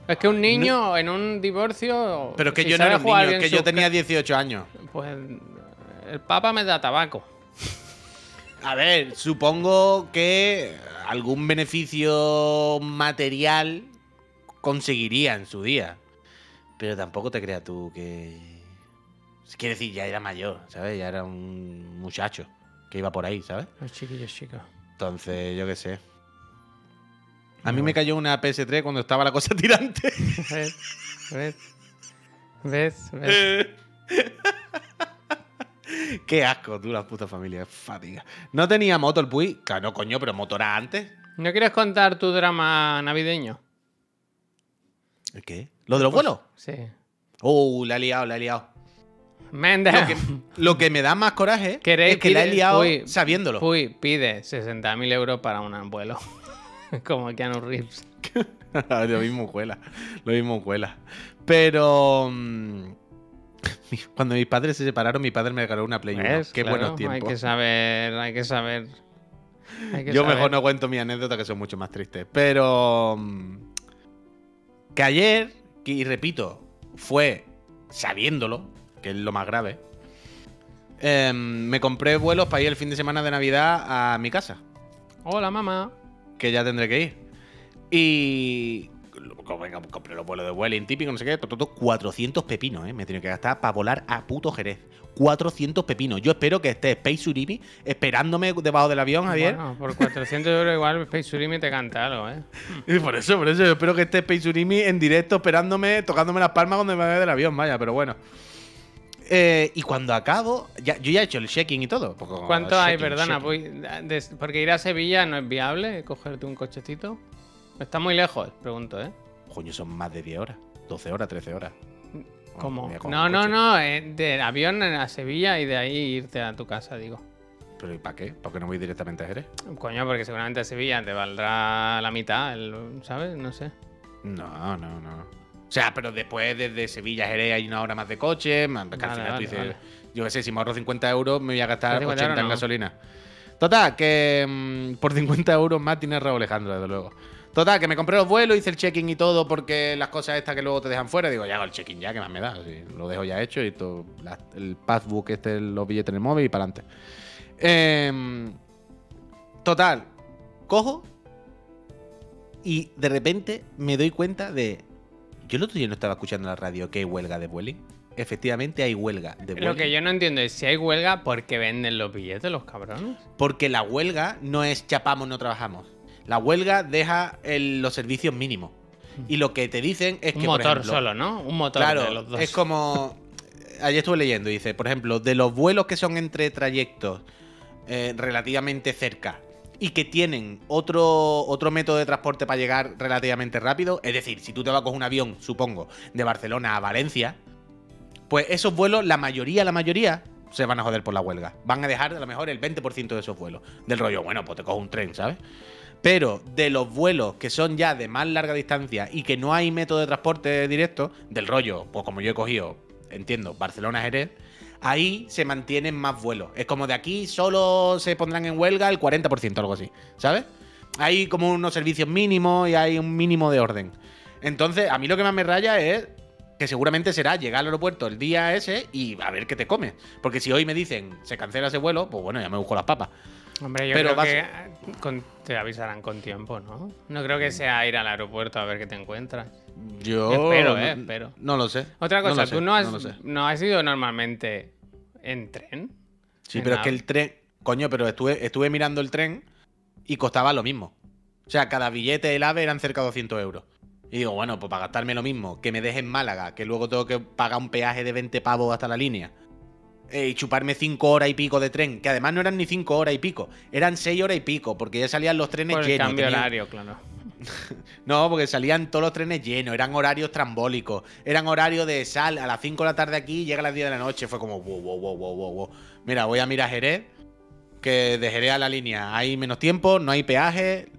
S1: Es que un niño en un divorcio.
S2: Pero es que
S1: si
S2: yo no era un niño, es que yo tenía
S1: ca-
S2: 18 años.
S1: Pues. El papa me da tabaco.
S2: A ver, supongo que algún beneficio material conseguiría en su día. Pero tampoco te creas tú que. Quiere decir, ya era mayor, ¿sabes? Ya era un muchacho que iba por ahí, ¿sabes?
S1: Los chiquillos chicos.
S2: Entonces, yo qué sé. A mí me cayó una PS3 cuando estaba la cosa tirante.
S1: ¿Ves? ¿Ves? ¿Ves? ¿Ves?
S2: Qué asco, tú, la puta familia. Fatiga. No tenía moto el Puy. Claro, no, coño, pero moto era antes.
S1: ¿No quieres contar tu drama navideño?
S2: ¿El qué? ¿Lo de los vuelos?
S1: Sí.
S2: Oh, la he liado, la he liado. Lo que, lo que me da más coraje
S1: ¿Queréis
S2: es que la he liado
S1: Puy,
S2: sabiéndolo.
S1: Puy pide 60.000 euros para un vuelo. Como Keanu Reeves.
S2: lo mismo cuela. Lo mismo cuela. Pero. mm, Cuando mis padres se separaron, mi padre me regaló una Play 1.
S1: ¿Ves?
S2: Qué
S1: Claro,
S2: buenos tiempos.
S1: Hay que saber, hay que saber. hay que
S2: Yo
S1: saber.
S2: mejor no cuento mi anécdota, que son mucho más tristes. Pero. mm, Que ayer, y repito, fue sabiéndolo, que es lo más grave. em, me compré vuelos para ir el fin de semana de Navidad a mi casa,
S1: Hola, mamá.
S2: que ya tendré que ir. Y. venga, compré los vuelos de Vueling típico, no sé qué, todo, todo, 400 pepinos, ¿eh? Me he tenido que gastar para volar a puto Jerez. 400 pepinos. Yo espero que esté Space Urimi esperándome debajo del avión, Javier.
S1: Bueno, por 400 euros igual Space Surimi te canta algo, ¿eh?
S2: Y por eso, por eso, yo espero que esté Space Urimi en directo esperándome, tocándome las palmas cuando me vaya del avión, vaya, pero bueno. Eh, y cuando acabo, ya, yo ya he hecho el check-in y todo.
S1: ¿Cuánto hay, perdona? porque ir a Sevilla no es viable, cogerte un cochecito. Está muy lejos, pregunto, ¿eh?
S2: Coño, son más de 10 horas. 12 horas, 13 horas.
S1: ¿Cómo?
S2: Bueno,
S1: No, no, no. eh, de avión a Sevilla y de ahí irte a tu casa, digo.
S2: ¿Pero y para qué? ¿Por qué no voy directamente a Jerez?
S1: Coño, porque seguramente a Sevilla te valdrá la mitad, el- ¿sabes? No sé.
S2: No, no, no. O sea, pero después desde Sevilla a Jerez hay una hora más de coche. más- al final
S1: vale,
S2: tú dices,
S1: vale.
S2: yo qué sé, si me ahorro 50 euros me voy a gastar
S1: 50
S2: 80
S1: euros
S2: en
S1: no.
S2: gasolina. Total, que mm, por 50 euros más tiene Raúl Alejandro, desde luego. Total, que me compré los vuelos, hice el check-in y todo, porque las cosas estas que luego te dejan fuera, digo, ya hago el check-in ya, que más me da. Sí, lo dejo ya hecho y todo, la- el passbook, este, los billetes en el móvil y para adelante. total, cojo y de repente me doy cuenta de. Yo el otro día no estaba escuchando en la radio que hay huelga de Vueling. Efectivamente hay huelga de Vueling.
S1: Lo que yo no entiendo es si hay huelga, ¿por qué venden los billetes los cabrones?
S2: Porque la huelga no es chapamos, no trabajamos. La huelga deja el- los servicios mínimos. Y lo que te dicen es
S1: Un
S2: que. por
S1: motor
S2: ejemplo,
S1: solo, ¿no? Un motor
S2: Claro,
S1: de los dos.
S2: es como. Ayer estuve leyendo, dice, por ejemplo, de los vuelos que son entre trayectos eh, relativamente cerca y que tienen otro, otro método de transporte para llegar relativamente rápido, es decir, si tú te vas con un avión, supongo, de Barcelona a Valencia, pues esos vuelos, la mayoría, la mayoría, se van a joder por la huelga. Van a dejar a lo mejor el 20% de esos vuelos. Del rollo, bueno, pues te cojo un tren, ¿sabes? Pero de los vuelos que son ya de más larga distancia y que no hay método de transporte directo, del rollo, pues como yo he cogido, entiendo, Barcelona-Jerez, ahí se mantienen más vuelos. Es como de aquí solo se pondrán en huelga el 40%, algo así, ¿sabes? Hay como unos servicios mínimos y hay un mínimo de orden. Entonces, a mí lo que más me raya es que seguramente será llegar al aeropuerto el día ese y a ver qué te comes. Porque si hoy me dicen se cancela ese vuelo, pues bueno, ya me busco las papas.
S1: Hombre, yo
S2: pero
S1: creo
S2: vas-
S1: que con- te avisarán con tiempo, ¿no? No creo que sea ir al aeropuerto a ver qué te encuentras.
S2: Yo
S1: Espero,
S2: no,
S1: eh, espero.
S2: No lo sé.
S1: Otra
S2: No
S1: cosa,
S2: sé,
S1: ¿tú no has, no has ido normalmente en tren?
S2: Sí,
S1: En
S2: pero es que el tren. Coño, pero estuve, estuve mirando el tren y costaba lo mismo. O sea, cada billete del AVE eran cerca de 200 euros. Y digo, bueno, pues para gastarme lo mismo, que me deje en Málaga, que luego tengo que pagar un peaje de 20 pavos hasta la línea. eh, y chuparme 5 horas y pico de tren, que además no eran ni 5 horas y pico, eran 6 horas y pico, porque ya salían los trenes
S1: Por el
S2: llenos.
S1: cambio
S2: tenían-
S1: horario, claro.
S2: No, porque salían todos los trenes llenos, eran horarios trambólicos, eran horarios de sal a las 5 de la tarde aquí y llega a las 10 de la noche. Fue como, wow, wow, wow, wow, wow. Mira, voy a mirar Jerez, que de Jerez a la línea hay menos tiempo, no hay peaje.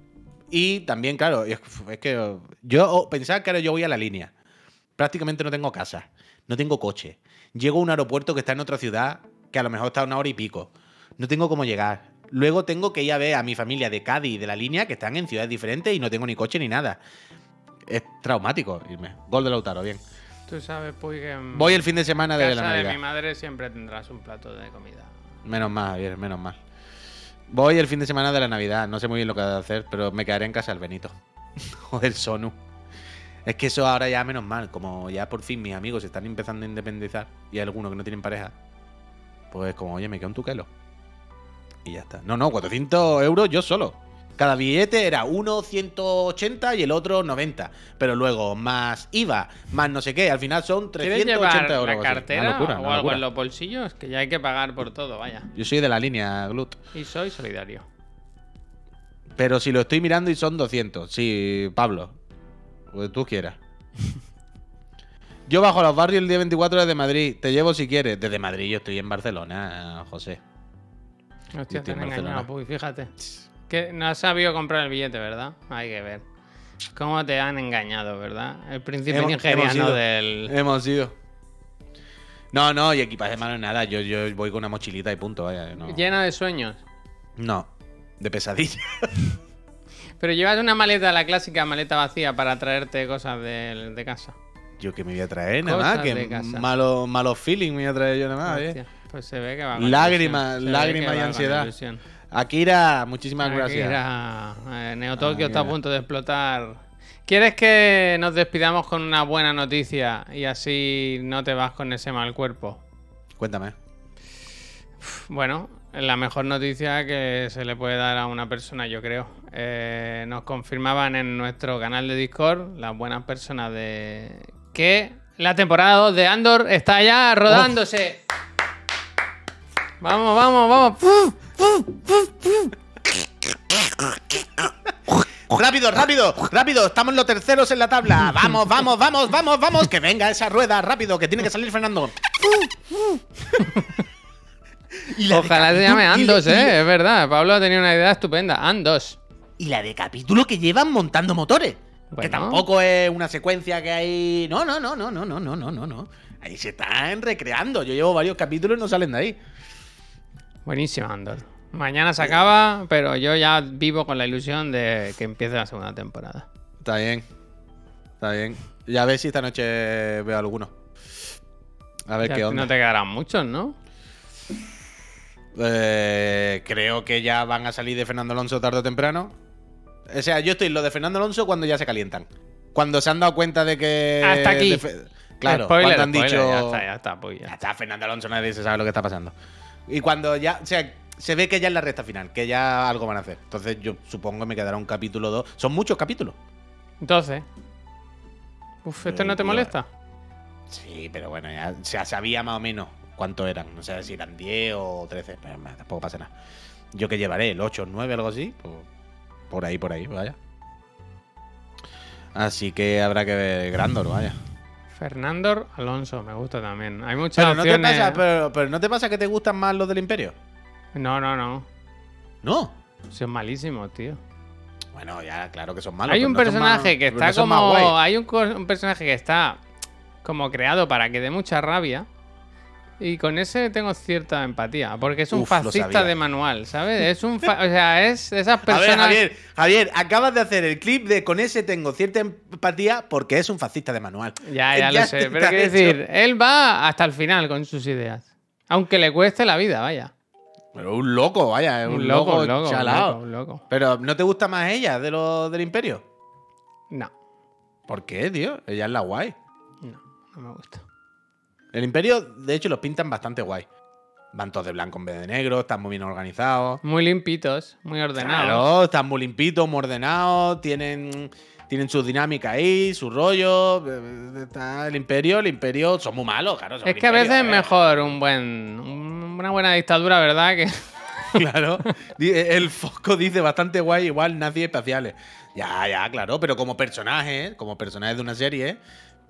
S2: Y también, claro, es, que yo oh, pensaba que ahora yo voy a la línea. Prácticamente no tengo casa, no tengo coche. Llego a un aeropuerto que está en otra ciudad, que a lo mejor está una hora y pico. No tengo cómo llegar. Luego tengo que ir a ver a mi familia de Cádiz y de la línea, que están en ciudades diferentes y no tengo ni coche ni nada. Es traumático irme. Gol de Lautaro, bien.
S1: Tú sabes, pues que en
S2: Voy el fin de semana de
S1: casa
S2: la
S1: de
S2: Navidad.
S1: mi madre siempre tendrás un plato de comida.
S2: Menos mal, Javier, menos mal. Voy el fin de semana de la Navidad. No sé muy bien lo que voy a hacer, pero me quedaré en casa del Benito. o del Sonu. Es que eso ahora ya menos mal. Como ya por fin mis amigos se están empezando a independizar y hay algunos que no tienen pareja. Pues como, oye, me queda un tuquelo. Y ya está. No, no, 400 euros yo solo. Cada billete era uno 180 y el otro 90. Pero luego más IVA, más no sé qué. Al final son
S1: ¿Quieres
S2: 380
S1: llevar
S2: euros.
S1: la cartera
S2: Una locura,
S1: o
S2: una
S1: algo en los bolsillos? Que ya hay que pagar por todo, vaya.
S2: Yo soy de la línea, Glut.
S1: Y soy solidario.
S2: Pero si lo estoy mirando y son 200. Sí, Pablo. Lo que tú quieras. Yo bajo a los barrios el día 24 desde Madrid. Te llevo si quieres. Desde Madrid yo estoy en Barcelona, José.
S1: Hostia, te han
S2: en
S1: engañado. Puy, fíjate. Que no has sabido comprar el billete, ¿verdad? Hay que ver. ¿Cómo te han engañado, verdad? El príncipe
S2: Hemos-
S1: nigeriano
S2: hemos
S1: del.
S2: Hemos ido. No, no, y equipaje malo nada. Yo, yo voy con una mochilita y punto. Vaya, no.
S1: Lleno de sueños.
S2: no, de pesadilla.
S1: Pero llevas una maleta, la clásica maleta vacía, para traerte cosas de, de casa.
S2: Yo que me voy a traer nada más.
S1: de
S2: Que malo, malos feeling me voy a traer yo nada más.
S1: Pues se ve que va
S2: Lágrimas, lágrimas y ansiedad. Akira, muchísimas gracias.
S1: eh, Neo Tokio
S2: Aquí
S1: está a punto de explotar. ¿Quieres que nos despidamos con una buena noticia y así no te vas con ese mal cuerpo?
S2: Cuéntame.
S1: Bueno, la mejor noticia que se le puede dar a una persona, yo creo. Eh, nos confirmaban en nuestro canal de Discord las buenas personas de que la temporada 2 de Andor está ya rodándose. Vamos, vamos, vamos.
S2: Rápido, rápido, rápido. Estamos los terceros en la tabla. Vamos, vamos, vamos, vamos, vamos. Que venga esa rueda, rápido, que tiene que salir Fernando.
S1: Ojalá se llame Andos, ¿eh? Es verdad. Pablo ha tenido una idea estupenda. Andos.
S2: Y la de capítulo que llevan montando motores. Que tampoco es una secuencia que hay. No, no, no, no, no, no, no, no, no. Ahí se están recreando. Yo llevo varios capítulos y no salen de ahí.
S1: Buenísimo, Andor. Mañana se acaba, pero yo ya vivo con la ilusión de que empiece la segunda temporada.
S2: Está bien. Está bien. Ya a ver si esta noche veo alguno. A ver qué onda.
S1: No te quedarán muchos, ¿no?
S2: Eh, creo que ya van a salir de Fernando Alonso tarde o temprano. O sea, yo estoy lo de Fernando Alonso cuando ya se calientan. Cuando se han dado cuenta de que.
S1: Hasta aquí.
S2: Claro, cuando han dicho.
S1: Ya está, ya está, pues
S2: ya. está, Fernando Alonso, nadie se sabe lo que está pasando. Y cuando ya. O sea, se ve que ya es la recta final, que ya algo van a hacer. Entonces, yo supongo que me quedará un capítulo 2. Son muchos capítulos.
S1: Entonces. Uf, ¿esto no te molesta?
S2: Sí, pero bueno, ya, ya sabía más o menos cuánto eran. No sé si eran 10 o 13, pero tampoco pasa nada. Yo que llevaré el 8 o 9, algo así, pues, por ahí, por ahí, vaya. Así que habrá que ver Grandor, vaya.
S1: Fernando Alonso, me gusta también. Hay muchas
S2: pero no Te pasa, pero, ¿no te pasa que te gustan más los del Imperio?
S1: No, no, no.
S2: ¿No?
S1: Son malísimos, tío.
S2: Bueno, ya, claro que son malos.
S1: Hay un personaje que está como. Hay un, un personaje que está como creado para que dé mucha rabia. Y con ese tengo cierta empatía, porque es un fascista de manual, ¿sabes? Es un, o sea, es esas personas. A
S2: ver, Javier, Javier, acabas de hacer el clip de con ese tengo cierta empatía porque es un fascista de manual.
S1: Ya, ya, lo sé, pero quiero decir, él va hasta el final con sus ideas, aunque le cueste la vida, vaya.
S2: Pero un loco, vaya, un, un loco, un loco, chalado. Un loco, Pero ¿no te gusta más ella de lo del Imperio?
S1: No.
S2: ¿Por qué, tío? Ella es la guay.
S1: No, no me gusta.
S2: El Imperio, de hecho, los pintan bastante guay. Van todos de blanco en vez de negro, están muy bien organizados.
S1: Muy limpitos, muy ordenados.
S2: Claro, están muy limpitos, muy ordenados, tienen, tienen su dinámica ahí, su rollo. Está el Imperio, el Imperio son muy malos, claro.
S1: Es que a veces es mejor un buen, una buena dictadura, ¿verdad? Que...
S2: Claro. El Fosco dice bastante guay, igual nazis espaciales. Ya, ya, claro, pero como personajes, como personajes de una serie,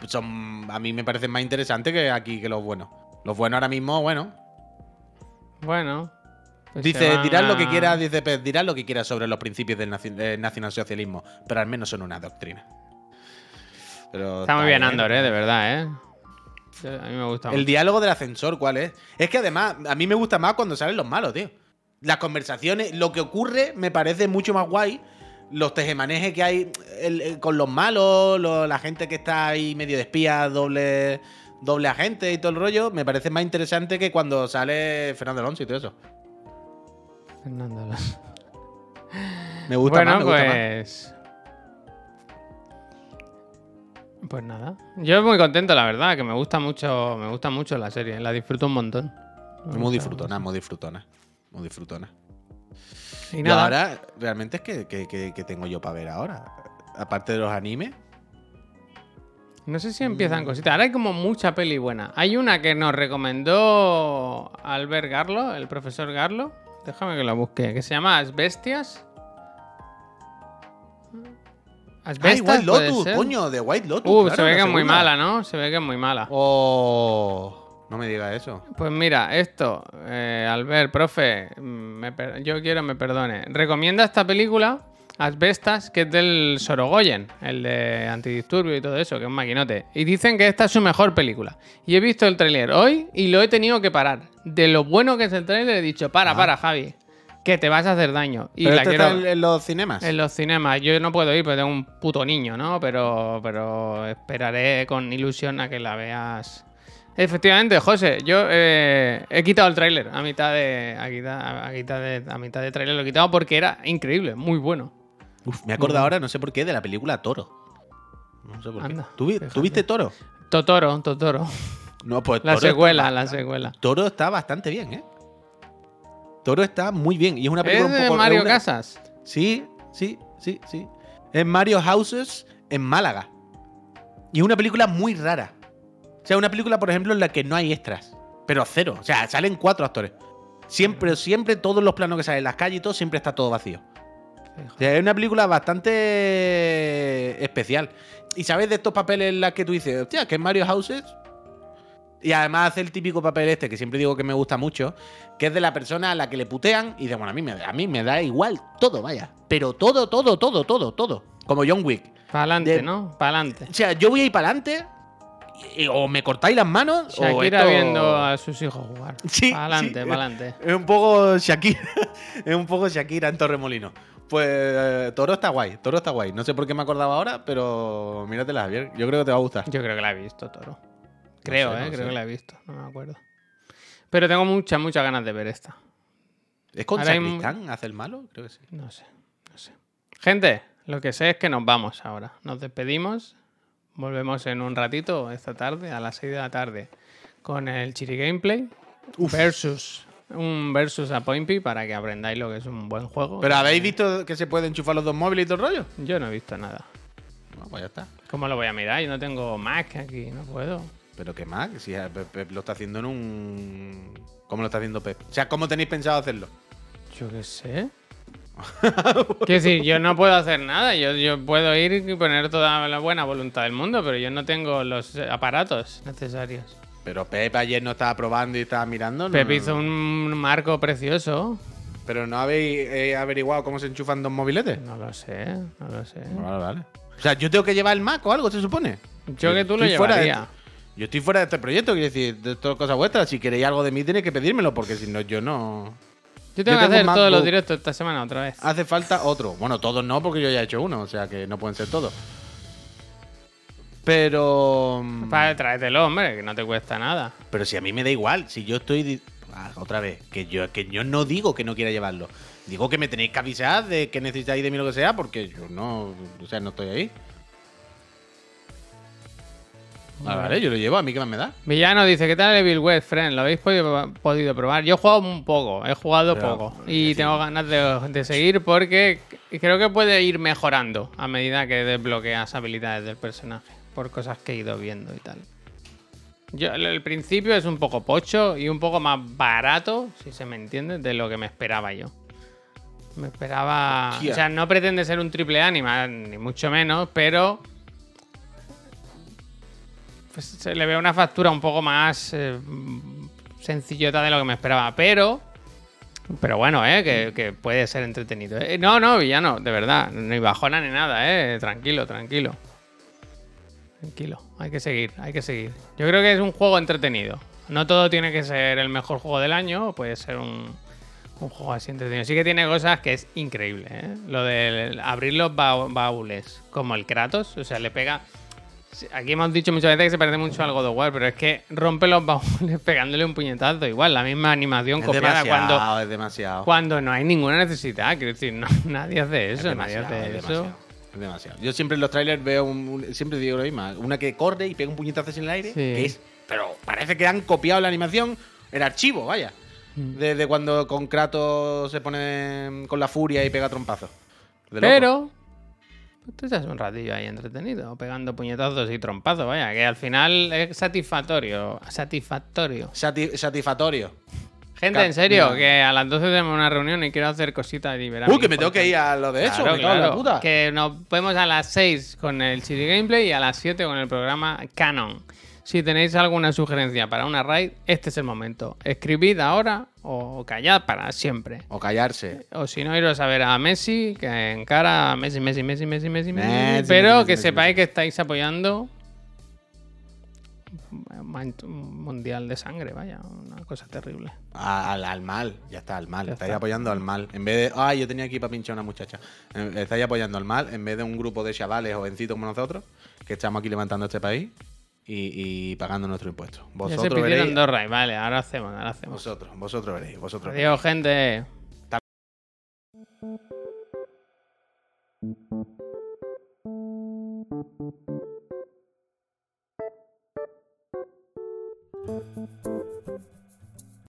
S2: son, a mí me parecen más interesantes que aquí que los buenos. Los buenos ahora mismo, bueno.
S1: Bueno.
S2: Pues dice, dirás lo que quieras, dice dirás lo que quieras sobre los principios del nacionalsocialismo, pero al menos son una doctrina.
S1: está, muy bien, Andor, ¿eh? de verdad, ¿eh? A mí me gusta.
S2: El diálogo del ascensor, ¿cuál es? Es que además, a mí me gusta más cuando salen los malos, tío. Las conversaciones, lo que ocurre me parece mucho más guay los tejemanejes que hay con los malos, la gente que está ahí medio de espía, doble, doble agente y todo el rollo, me parece más interesante que cuando sale Fernando Alonso y todo eso.
S1: Fernando Alonso.
S2: Me gusta más, me gusta pues...
S1: Pues nada. Yo muy contento, la verdad, que me gusta mucho, me gusta mucho la serie, la disfruto un montón.
S2: muy disfrutona, muy disfrutona. Muy disfrutona. Y, ahora, realmente es que, tengo yo para ver ahora. Aparte de los animes.
S1: No sé si empiezan mm. cositas. Ahora hay como mucha peli buena. Hay una que nos recomendó Albert Garlo, el profesor Garlo. Déjame que la busque. Que se llama Asbestias.
S2: Asbestias. White Lotus, coño, de White Lotus.
S1: Uh, se ve que es muy mala, ¿no? Se ve que es muy mala.
S2: Oh. No me diga eso.
S1: Pues mira, esto, eh, Albert, profe, yo quiero me perdone. Recomienda esta película, Asbestas, que es del Sorogoyen, el de Antidisturbio y todo eso, que es un maquinote. Y dicen que esta es su mejor película. Y he visto el tráiler hoy y lo he tenido que parar. De lo bueno que es el tráiler he dicho, para, ah. para, Javi. Que te vas a hacer daño. Y
S2: la quiero... está en los cinemas?
S1: En los cinemas. Yo no puedo ir porque tengo un puto niño, ¿no? Pero, pero esperaré con ilusión a que la veas Efectivamente, José, yo eh, he quitado el tráiler a mitad de a, mitad, de a mitad de tráiler lo he quitado porque era increíble, muy bueno.
S2: Uf, me acuerdo ahora, no sé por qué, de la película Toro. No sé por qué. ¿Tú, viste Toro?
S1: Totoro, Totoro.
S2: No, pues
S1: La secuela, la secuela.
S2: Toro está bastante bien, ¿eh? Toro está muy bien. Y es una película
S1: ¿Es un poco. Mario Casas?
S2: Sí, sí, sí, sí. Es Mario Houses en Málaga. Y es una película muy rara. O sea, una película, por ejemplo, en la que no hay extras. Pero cero. O sea, salen cuatro actores. Siempre, siempre, todos los planos que salen en las calles y todo, siempre está todo vacío. O sea, es una película bastante especial. Y sabes de estos papeles en los que tú dices, hostia, que es Mario Houses. Y además hace el típico papel este, que siempre digo que me gusta mucho, que es de la persona a la que le putean y dice, bueno, a mí me, a mí me da igual todo, vaya. Pero todo, todo, todo, todo, todo. Como John Wick.
S1: Para adelante,
S2: De-
S1: ¿no? Para adelante.
S2: O sea, yo voy a ir para adelante, o me cortáis las manos, o
S1: Shakira
S2: esto-
S1: viendo a sus hijos jugar.
S2: Sí,
S1: adelante,
S2: sí.
S1: para adelante.
S2: Es un poco Shakira. es un poco Shakira en Torremolino. Pues eh, Toro está guay, Toro está guay. No sé por qué me acordaba ahora, pero míratela, Javier. Yo creo que te va a gustar.
S1: Yo creo que la he visto, Toro. Creo,
S2: sé, no
S1: ¿eh? Creo
S2: sé.
S1: que la he visto. No me acuerdo. Pero tengo muchas, muchas ganas de ver esta.
S2: ¿Es con Sacristán? ¿Hace el malo? Creo que sí.
S1: No sé, no sé. Gente, lo que sé es que nos vamos ahora. Nos despedimos. Volvemos en un ratito, esta tarde, a las 6 de la tarde, con el Chiri Gameplay versus un versus a Pointy para que aprendáis lo que es un buen juego.
S2: ¿Pero habéis visto que se puede enchufar los dos móviles y todo el rollo?
S1: Yo no he visto nada.
S2: No, pues ya está.
S1: ¿Cómo lo voy a mirar? Yo no tengo Mac aquí, no puedo.
S2: Pero qué que si Pep lo está haciendo en un. ¿Cómo lo está haciendo Pep? O sea, ¿cómo tenéis pensado hacerlo?
S1: Yo qué sé. Quiero decir, yo no puedo hacer nada. Yo, yo puedo ir y poner toda la buena voluntad del mundo, pero yo no tengo los aparatos necesarios.
S2: Pero Pep ayer no estaba probando y estaba mirando. ¿no?
S1: Pep hizo un marco precioso.
S2: Pero no habéis eh, averiguado cómo se enchufan dos mobiletes.
S1: No lo sé, no lo sé.
S2: Vale, vale. O sea, yo tengo que llevar el Mac o algo, se supone.
S1: Yo que tú lo
S2: Estoy fuera de-
S1: llevaría.
S2: yo estoy fuera de este proyecto, quiero decir, de todas cosas vuestras. Si queréis algo de mí, tenéis que pedírmelo, porque si no, yo no.
S1: Yo tengo
S2: yo
S1: que
S2: tengo
S1: hacer todos los directos esta semana otra vez.
S2: Hace falta otro. Bueno, todos no, porque yo ya he hecho uno, o sea que no pueden ser todos. Pero. mm,
S1: Para tráetelo, hombre, que no te cuesta nada.
S2: Pero si a mí me da igual, si yo estoy. Ah, otra vez, que yo, que yo no digo que no quiera llevarlo. Digo que me tenéis que avisar de que necesitáis de mí lo que sea, porque yo no. O sea, no estoy ahí. Vale, vale, yo lo llevo, a mí qué más me da.
S1: Villano dice, ¿qué tal el Evil West, friend? ¿Lo habéis podido, podido probar? Yo he jugado un poco, he jugado
S2: Pero,
S1: poco. Y tengo ganas de, de seguir porque creo que puede ir mejorando a medida que desbloqueas habilidades del personaje. Por cosas que he ido viendo y tal. Yo, el, principio es un poco pocho y un poco más barato, si se me entiende, de lo que me esperaba yo. Me esperaba...
S2: Hostia.
S1: O sea, no pretende ser un triple ánima, ni mucho menos, pero pues se le ve una factura un poco más eh, sencillota de lo que me esperaba. Pero, pero bueno, eh, que, puede ser entretenido. eh. No, no, villano, de verdad. Ni bajona ni nada, eh. Tranquilo, tranquilo. Tranquilo, hay que seguir, hay que seguir. Yo creo que es un juego entretenido. No todo tiene que ser el mejor juego del año, puede ser un, un juego así entretenido. Sí que tiene cosas que es increíble, ¿eh? Lo de abrir los ba- baúles, como el Kratos, o sea, le pega... Aquí hemos dicho muchas veces que se parece mucho al God of War, pero es que rompe los baúles pegándole un puñetazo. Igual, la misma animación
S2: Es
S1: copiada
S2: demasiado,
S1: cuando,
S2: es demasiado.
S1: cuando no hay ninguna necesidad. Quiero decir, no, nadie hace
S2: Es
S1: eso, nadie
S2: demasiado,
S1: hace
S2: es
S1: eso.
S2: demasiado, es demasiado. Yo siempre en los trailers veo un, un- siempre digo lo mismo, una que corre y pega un puñetazo en el aire,
S1: Sí.
S2: que es, pero parece que han copiado la animación, el archivo, vaya.
S1: Mm.
S2: Desde cuando con Kratos se pone con la furia y pega trompazos. De
S1: Pero tú estás un ratillo ahí entretenido, pegando puñetazos y trompazos, vaya, que al final es satisfactorio. Satisfactorio.
S2: Sati- satisfactorio.
S1: Gente, en serio,
S2: mira.
S1: que a las 12 tenemos una reunión y quiero hacer cositas y verás.
S2: Uy, que me tengo que ir a lo de eso,
S1: Claro,
S2: me cago en la
S1: claro.
S2: puta.
S1: Que nos vemos a las 6 con el City Gameplay y a las 7 con el programa Canon. Si tenéis alguna sugerencia para una raid, este es el momento. Escribid ahora o callad para siempre.
S2: O callarse.
S1: O si no, iros a ver a Messi, que encara a Messi, Messi, Messi, Messi, Messi, Messi.
S2: Messi,
S1: pero
S2: Messi,
S1: que sepáis que estáis apoyando un mundial de sangre, vaya, una cosa terrible.
S2: Al, al mal, ya está, al mal.
S1: Ya
S2: estáis
S1: está.
S2: apoyando al mal. En vez de, ay, yo tenía aquí para pinchar a una muchacha. Eh, Estáis apoyando al mal en vez de un grupo de chavales jovencitos como nosotros, que estamos aquí levantando este país y, y pagando nuestros impuestos. Vosotros
S1: pidieron
S2: veréis.
S1: dos raids, vale, ahora hacemos, ahora hacemos.
S2: Vosotros, vosotros veréis, vosotros veréis.
S1: Adiós, gente.
S3: Thank